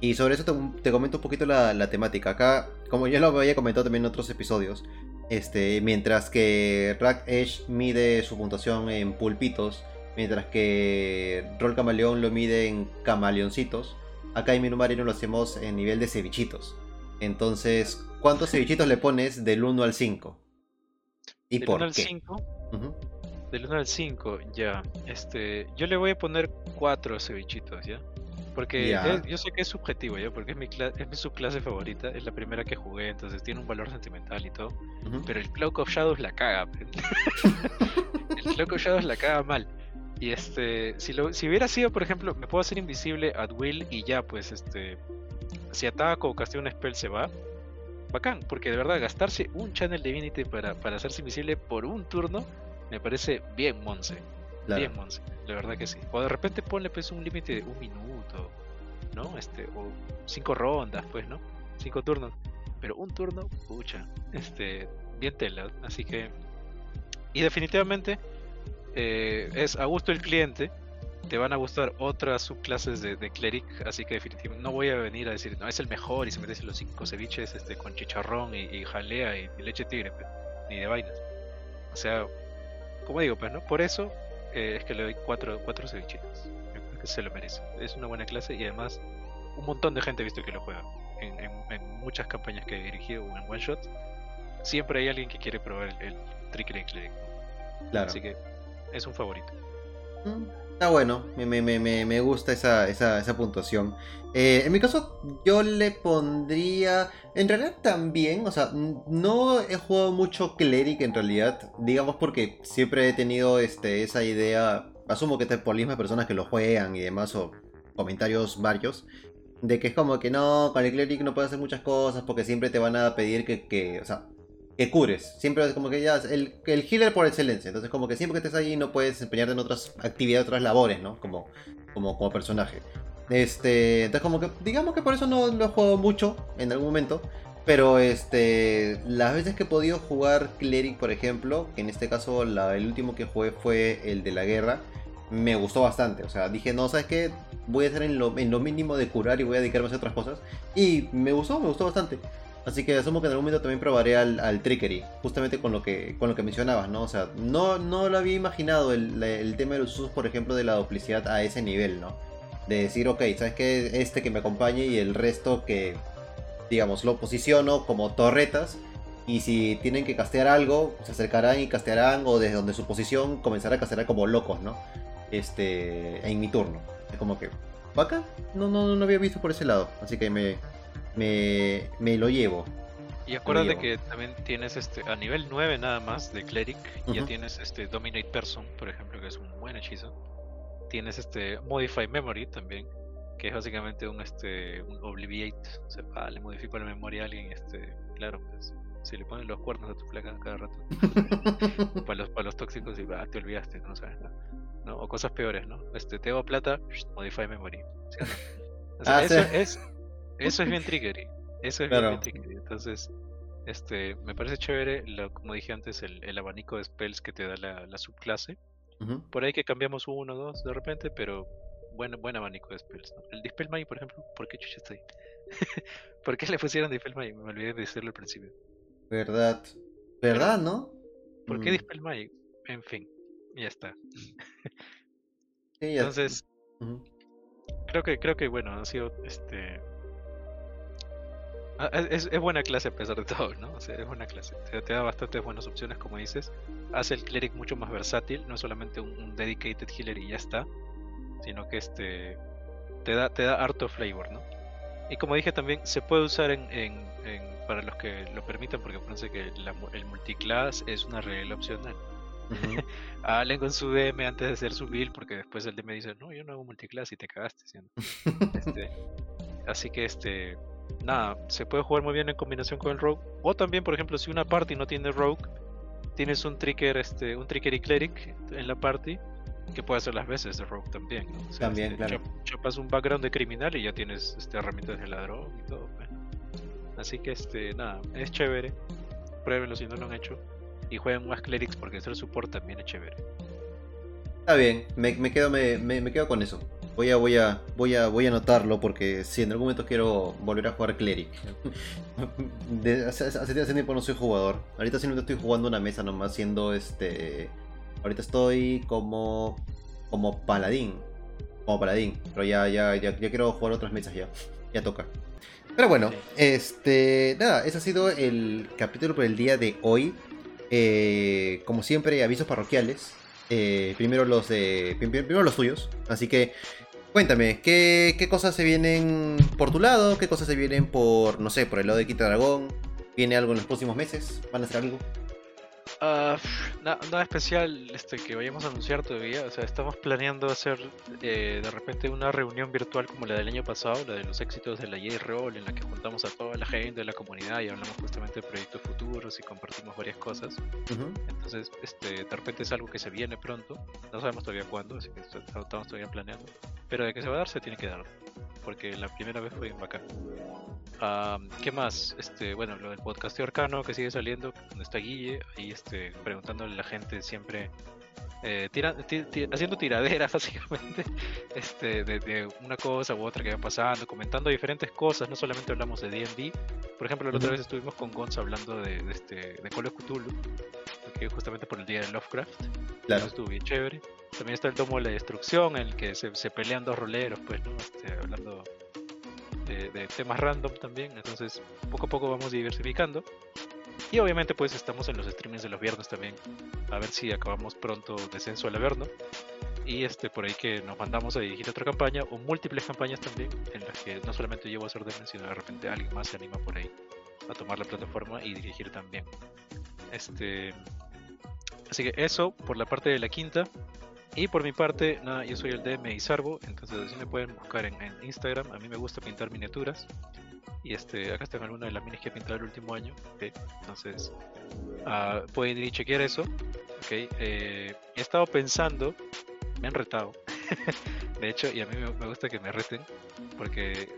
Y sobre eso te, comento un poquito la, temática. Acá, como ya lo había comentado también en otros episodios, este, mientras que Rack Edge mide su puntuación en pulpitos, mientras que Roll Camaleón lo mide en camaleoncitos. Acá en Minu Marino lo hacemos en nivel de cevichitos. Entonces, ¿cuántos *laughs* cevichitos le pones del 1 al 5? ¿Y del 1 al 5? Del 1 al 5, ya. Este, yo le voy a poner 4 cevichitos, ¿ya? Porque yo sé que es subjetivo, ¿ya? Porque es mi, es mi subclase favorita, es la primera que jugué, entonces tiene un valor sentimental y todo. Pero el Cloak of Shadows la caga. *laughs* el Cloak of Shadows la caga mal. Y este, si, lo, si hubiera sido, por ejemplo, me puedo hacer invisible at will y ya, pues este, si ataco o casteo un spell se va, bacán, porque de verdad gastarse un Channel Divinity para, para hacerse invisible por un turno me parece bien monse. Bien monse, la verdad que sí. O de repente ponle pues un límite de un minuto, ¿no? Este, o cinco rondas, pues, ¿no? Cinco turnos. Pero un turno, pucha, este, bien tela. Así que. Y definitivamente eh, es a gusto el cliente, te van a gustar otras subclases de, cleric, así que definitivamente no voy a venir a decir, no, es el mejor y se merece los cinco ceviches este, con chicharrón y, jalea y, leche tigre, pues, ni de vainas. O sea, como digo, pues, ¿no? Por eso eh, es que le doy cuatro, cuatro cevichitos. Yo creo que se lo merece. Es una buena clase y además un montón de gente he visto que lo juega. En, en, muchas campañas que he dirigido o en one shot, siempre hay alguien que quiere probar el, el Trick Cleric. Claro. Así que es un favorito. Mm, está bueno, me, me, me, me gusta esa, esa, esa puntuación. Eh, en mi caso, yo le pondría. En realidad también, o sea, no he jugado mucho Cleric en realidad. Digamos porque siempre he tenido este, esa idea. Asumo que te por las personas que lo juegan y demás, o comentarios varios. De que es como que no, con el Cleric no puedes hacer muchas cosas porque siempre te van a pedir que, que o sea, que cures. Siempre es como que ya, el, el healer por excelencia. Entonces, como que siempre que estés ahí no puedes empeñarte en otras actividades, otras labores, ¿no? Como, como, como personaje. Este, entonces, como que, digamos que por eso no lo he jugado mucho en algún momento. Pero este, las veces que he podido jugar Cleric, por ejemplo, que en este caso la, el último que jugué fue el de la guerra, me gustó bastante. O sea, dije, no, ¿sabes qué? Voy a hacer en lo, en lo mínimo de curar y voy a dedicarme a hacer otras cosas. Y me gustó, me gustó bastante. Así que asumo que en algún momento también probaré al, Trickery, justamente con lo que con lo que mencionabas, ¿no? O sea, no, no lo había imaginado el, tema de los usos, por ejemplo, de la duplicidad a ese nivel, ¿no? De decir, ok, ¿sabes qué? Este que me acompañe y el resto que, digamos, lo posiciono como torretas. Y si tienen que castear algo, se acercarán y castearán, o desde donde su posición comenzará a castear como locos, ¿no? Este, en mi turno. Es como que, ¿vaca? No, no, no había visto por ese lado. Así que me, me, me lo llevo. Y acuérdate que también tienes este a nivel 9 nada más de Cleric, ya tienes este Dominate Person, por ejemplo, que es un buen hechizo. Tienes este Modify Memory también, que es básicamente un este un Obliviate, o sea, ah, le modifico la memoria a alguien, este, claro, pues si le ponen los cuernos a tu placa cada rato. *laughs* para los para los tóxicos y ah, te olvidaste, no sabes nada. ¿no? O cosas peores, ¿no? Este te plata, Modify Memory. ah, eso es eso es bien *laughs* triggery. Eso es bien triggery. Entonces, este, me parece chévere, lo, como dije antes, el, abanico de spells que te da la, subclase. Por ahí que cambiamos uno o dos de repente, pero buen, buen abanico de spells. El Dispel Magic, por ejemplo, ¿por qué chucha está ahí? *laughs* ¿Por qué le pusieron Dispel Magic? Me olvidé de decirlo al principio. Verdad. ¿Verdad, no? ¿Por qué mm. Dispel Magic? En fin, ya está. Entonces, creo que, creo que bueno, ha sido este Ah, es, buena clase a pesar de todo, ¿no? O sea, es buena clase. Te, da bastantes buenas opciones, como dices. Hace el cleric mucho más versátil, no solamente un, dedicated healer y ya está, sino que este te da, te da harto flavor, ¿no? Y como dije también, se puede usar en, en, para los que lo permitan, porque parece que el multiclass es una regla opcional. *laughs* Hablen con su DM antes de hacer su build, porque después el DM dice, no, yo no hago multiclass y te cagaste. *laughs* este, así que este nada, se puede jugar muy bien en combinación con el Rogue. O también, por ejemplo, si una party no tiene Rogue, tienes un Tricker, este, un Tricker y Cleric en la party que puede hacer las veces de Rogue también. también, este, claro. Chapas un background de criminal y ya tienes este, herramientas de ladrón y todo. Pues. Así que, este, nada, es chévere. Pruébenlo si no lo han hecho. Y jueguen más Clerics porque hacer support también es chévere. Está bien, me, quedo, me, me quedo con eso. Voy a, voy a, voy a, voy a anotarlo porque si en algún momento quiero volver a jugar Cleric. *laughs* hace, tiempo no soy jugador. Ahorita simplemente estoy jugando una mesa nomás siendo este. Ahorita estoy como. como paladín. Como paladín. Pero ya, ya, ya, ya quiero jugar otras mesas ya. Ya toca. Pero bueno, este. Nada, ese ha sido el capítulo por el día de hoy. Eh, como siempre, avisos parroquiales. Eh, primero los de. Primero los tuyos. Así que Cuéntame, ¿qué, ¿qué, cosas se vienen por tu lado? ¿Qué cosas se vienen por, no sé, por el lado de Quita Dragón? ¿Viene algo en los próximos meses? ¿Van a hacer algo? Uh, nada especial este, que vayamos a anunciar todavía. O sea, estamos planeando hacer eh, de repente una reunión virtual como la del año pasado, la de los éxitos de la J-Roll, en la que juntamos a toda la gente de la comunidad y hablamos justamente de proyectos futuros y compartimos varias cosas. Entonces, este, de repente es algo que se viene pronto. No sabemos todavía cuándo, así que estamos todavía planeando. Pero de que se va a dar, se tiene que dar. Porque la primera vez fue bacán. ¿Qué más? Este, bueno, lo del podcast arcano que sigue saliendo, donde está Guille, ahí este, preguntándole a la gente siempre, eh, haciendo tiradera *laughs* básicamente, este, de, una cosa u otra que va pasando, comentando diferentes cosas, no solamente hablamos de D&D, por ejemplo, la otra vez estuvimos con Gonz hablando de, este, de Call of Cthulhu, que justamente por el día de Lovecraft. Claro. Eso estuvo bien chévere. También está el tomo de la destrucción, en el que se, se pelean dos roleros, pues, ¿no? Este, hablando de, de temas random también. Entonces, poco a poco vamos diversificando. Y obviamente, pues, estamos en los streamings de los viernes también. A ver si acabamos pronto Descenso al Averno. Y este, por ahí que nos mandamos a dirigir otra campaña, o múltiples campañas también, en las que no solamente yo voy a ser Demen, sino de repente alguien más se anima por ahí a tomar la plataforma y dirigir también. Este, así que eso por la parte de la quinta. Y por mi parte, nada, yo soy el DM Isarbo, entonces así me pueden buscar en, en Instagram. A mí me gusta pintar miniaturas. Y este, acá están algunas de las minis que he pintado el último año. ¿ok? Entonces, ah, pueden ir y chequear eso. ¿ok? Eh, he estado pensando, me han retado. *laughs* de hecho, y a mí me, me gusta que me reten, porque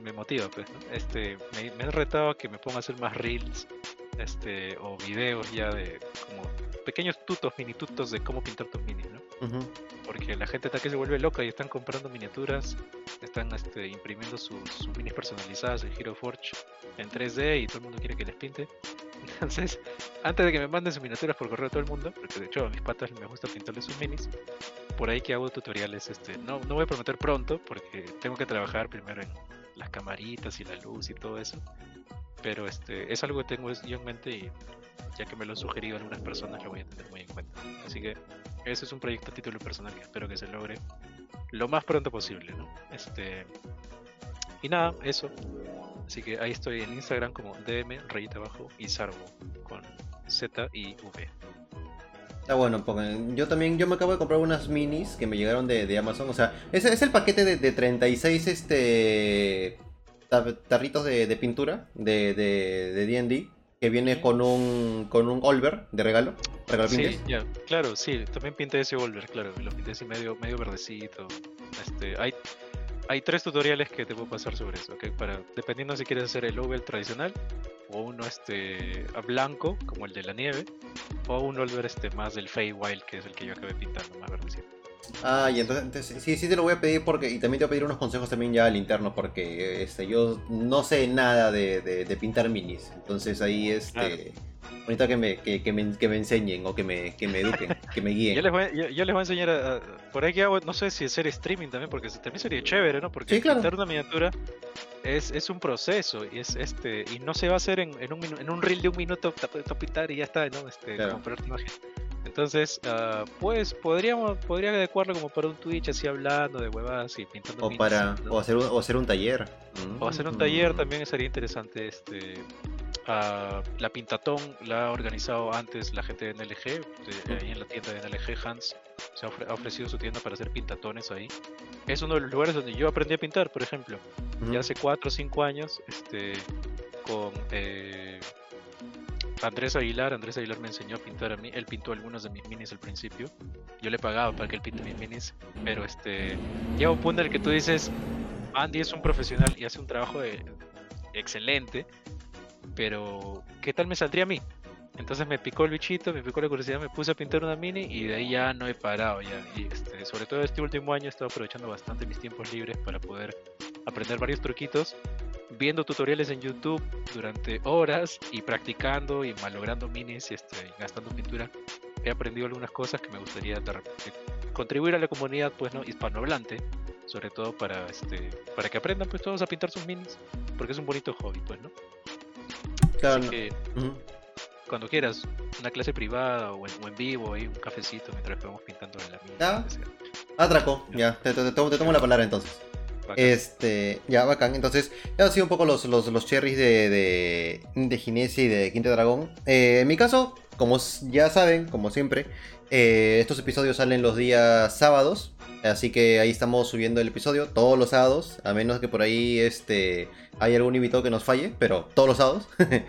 me motiva, pues, ¿no? Este, me, me han retado a que me ponga a hacer más reels, este, o videos ya de como pequeños tutos, mini tutos de cómo pintar tus minis, ¿no? Porque la gente está que se vuelve loca y están comprando miniaturas, están este, imprimiendo sus, sus minis personalizadas en Hero Forge en 3D y todo el mundo quiere que les pinte. *laughs* Entonces, antes de que me manden sus miniaturas por correo a todo el mundo, porque de hecho a mis patas me gusta pintarles sus minis, por ahí que hago tutoriales, este, no, no voy a prometer pronto porque tengo que trabajar primero en las camaritas y la luz y todo eso. Pero este, es algo que tengo yo en mente y ya que me lo han sugerido algunas personas lo voy a tener muy en cuenta. Así que ese es un proyecto a título personal que espero que se logre lo más pronto posible, ¿no? Este y nada, eso. Así que ahí estoy en Instagram como DM rayita abajo y Sarbo con Z y V. Está bueno, porque yo también, yo me acabo de comprar unas minis que me llegaron de, Amazon. O sea, es, es el paquete de, de 36 este tarritos de, de pintura de de de D&D que viene con un con un Olver de regalo. Regalo Sí, claro, sí, también pinté ese Volver, claro, lo pinté así medio, medio verdecito. Este, hay, hay tres tutoriales que te puedo pasar sobre eso, ¿ok? Para, dependiendo si quieres hacer el Ovel tradicional, o uno este a blanco, como el de la nieve, o un Volver este más del Feywild, que es el que yo acabé pintando, más verdecito. Ah, y entonces, entonces, sí, sí te lo voy a pedir porque y también te voy a pedir unos consejos también ya al interno porque este yo no sé nada de, de- de pintar minis. Entonces ahí este Claro. bonito que me, que, que me, que me enseñen o que me, que me eduquen, que me Yo guíen. les, voy, a- yo, yo les voy a enseñar a, a- por ahí que hago, no sé si hacer streaming también, porque también sería chévere, ¿no? Porque Sí, claro. pintar una miniatura es, es un proceso y es este y no se va a hacer en, en un en un reel de un minuto tap- pintar y ya está, ¿no? Este, Claro. como imagen. Entonces, ah, pues podríamos podría adecuarlo como para un Twitch así hablando de huevadas y pintando O para ¿no? o hacer un, o hacer un taller. O hacer un Mm. taller también sería interesante. Este, ah, la Pintatón la ha organizado antes la gente de NLG, de- ahí en la tienda de NLG Hans se ha, ofre- ha ofrecido su tienda para hacer pintatones ahí. Es uno de los lugares donde yo aprendí a pintar, por ejemplo, ya hace 4 o 5 años, este, con eh, Andrés Aguilar. Andrés Aguilar me enseñó a pintar a mí. Él pintó algunos de mis minis al principio. Yo le pagaba para que él pinte mis minis, pero este, llega un punto en el que tú dices, Andy es un profesional y hace un trabajo de- excelente, pero ¿qué tal me saldría a mí? Entonces me picó el bichito, me picó la curiosidad, me puse a pintar una mini y de ahí ya no he parado ya. Y este, sobre todo este último año he estado aprovechando bastante mis tiempos libres para poder aprender varios truquitos, viendo tutoriales en YouTube durante horas y practicando y malogrando minis y este, y gastando pintura. He aprendido algunas cosas que me gustaría de repente contribuir a la comunidad pues no hispanohablante, sobre todo para este para que aprendan pues todos a pintar sus minis, porque es un bonito hobby pues, ¿no? Claro, Así que Ujú. cuando quieras, una clase privada o en, o en vivo, ahí un cafecito mientras vamos pintando en la mina. Ah. Atraco, ya, te, te- te te tomo la palabra entonces. Este, ya, bacán. Entonces, ya han sido un poco los, los, los cherries de, de, de y de Quinto Dragón. Eh, en mi caso, como ya saben, como siempre, eh, estos episodios salen los días sábados. Así que ahí estamos subiendo el episodio todos los sábados. A menos que por ahí este, hay algún invitado que nos falle, pero todos los sábados. *laughs*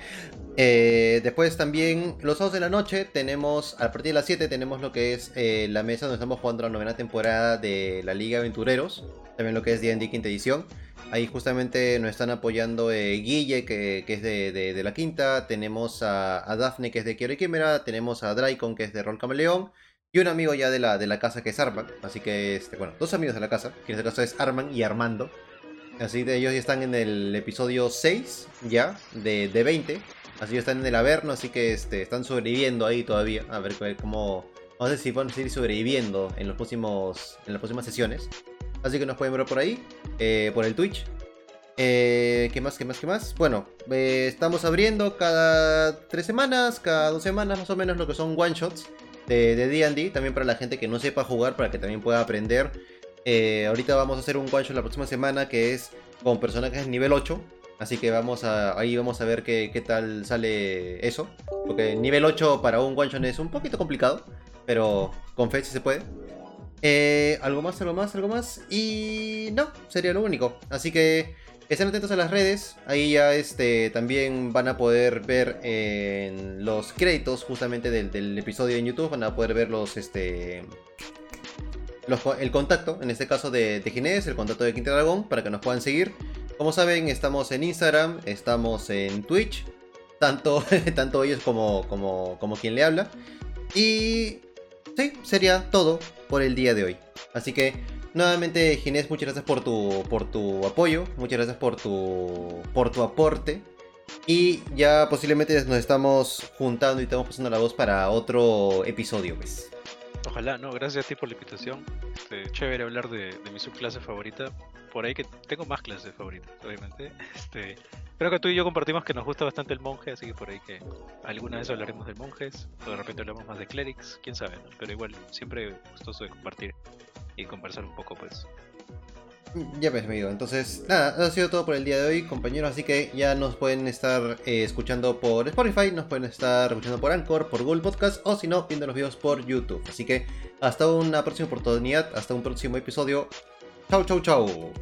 Eh, después también los sábados de la noche tenemos, a partir de las 7 tenemos lo que es la mesa donde estamos jugando la novena temporada de la Liga Aventureros, también lo que es D&D quinta edición. Ahí justamente nos están apoyando eh, Guille, que, que es de, de- la quinta, tenemos a, a Daphne, que es de Quiero y Quimera, tenemos a Draicon, que es de Rol Camaleón, y un amigo ya de la, de la casa que es Arman, así que, este, bueno, dos amigos de la casa, que en este caso es Arman y Armando. Así que ellos ya están en el episodio 6 ya, de, de 20. Así que están en el Averno, así que este, están sobreviviendo ahí todavía. A ver cómo. Vamos a ver si van a seguir sobreviviendo en, los próximos, en las próximas sesiones. Así que nos pueden ver por ahí, eh, por el Twitch. Eh, ¿Qué más, qué más, qué más? Bueno, eh, estamos abriendo cada tres semanas, cada dos semanas más o menos lo que son one shots de D&D. también para la gente que no sepa jugar, para que también pueda aprender. ahorita vamos a hacer un one shot la próxima semana que es con personajes nivel 8. Así que vamos a, ahí vamos a ver qué, qué tal sale eso. Porque nivel 8 para un one shot es un poquito complicado, pero con fe si se puede. Eh, algo más, algo más, algo más. Y no, sería lo único. Así que estén atentos a las redes. Ahí ya este, también van a poder ver en los créditos justamente del, episodio en YouTube. Van a poder ver los, este, el contacto, en este caso de, de Ginés, el contacto de Quinta Dragón, para que nos puedan seguir. Como saben, estamos en Instagram, estamos en Twitch. Tanto, *laughs* tanto ellos como, como, como quien le habla. Y sí, sería todo por el día de hoy. Así que, nuevamente, Ginés, muchas gracias por tu, por tu apoyo, muchas gracias por tu, por tu aporte. Y ya posiblemente nos estamos juntando y estamos pasando la voz para otro episodio, pues. Ojalá, no, gracias a ti por la invitación. Este, chévere hablar de, mi subclase favorita. Por ahí que tengo más clases favoritas, obviamente. Este, Creo que tú y yo compartimos que nos gusta bastante el monje, así que por ahí que alguna vez hablaremos de monjes, o de repente hablamos más de clerics, quién sabe, ¿no? Pero igual, siempre gustoso de compartir y conversar un poco, pues. Ya pues, amigo. Entonces, nada, ha sido todo por el día de hoy, compañeros. Así que ya nos pueden estar eh, escuchando por Spotify, nos pueden estar escuchando por Anchor, por Google Podcast o si no, viendo los videos por YouTube. Así que hasta una próxima oportunidad, hasta un próximo episodio. Chau, chau, chau.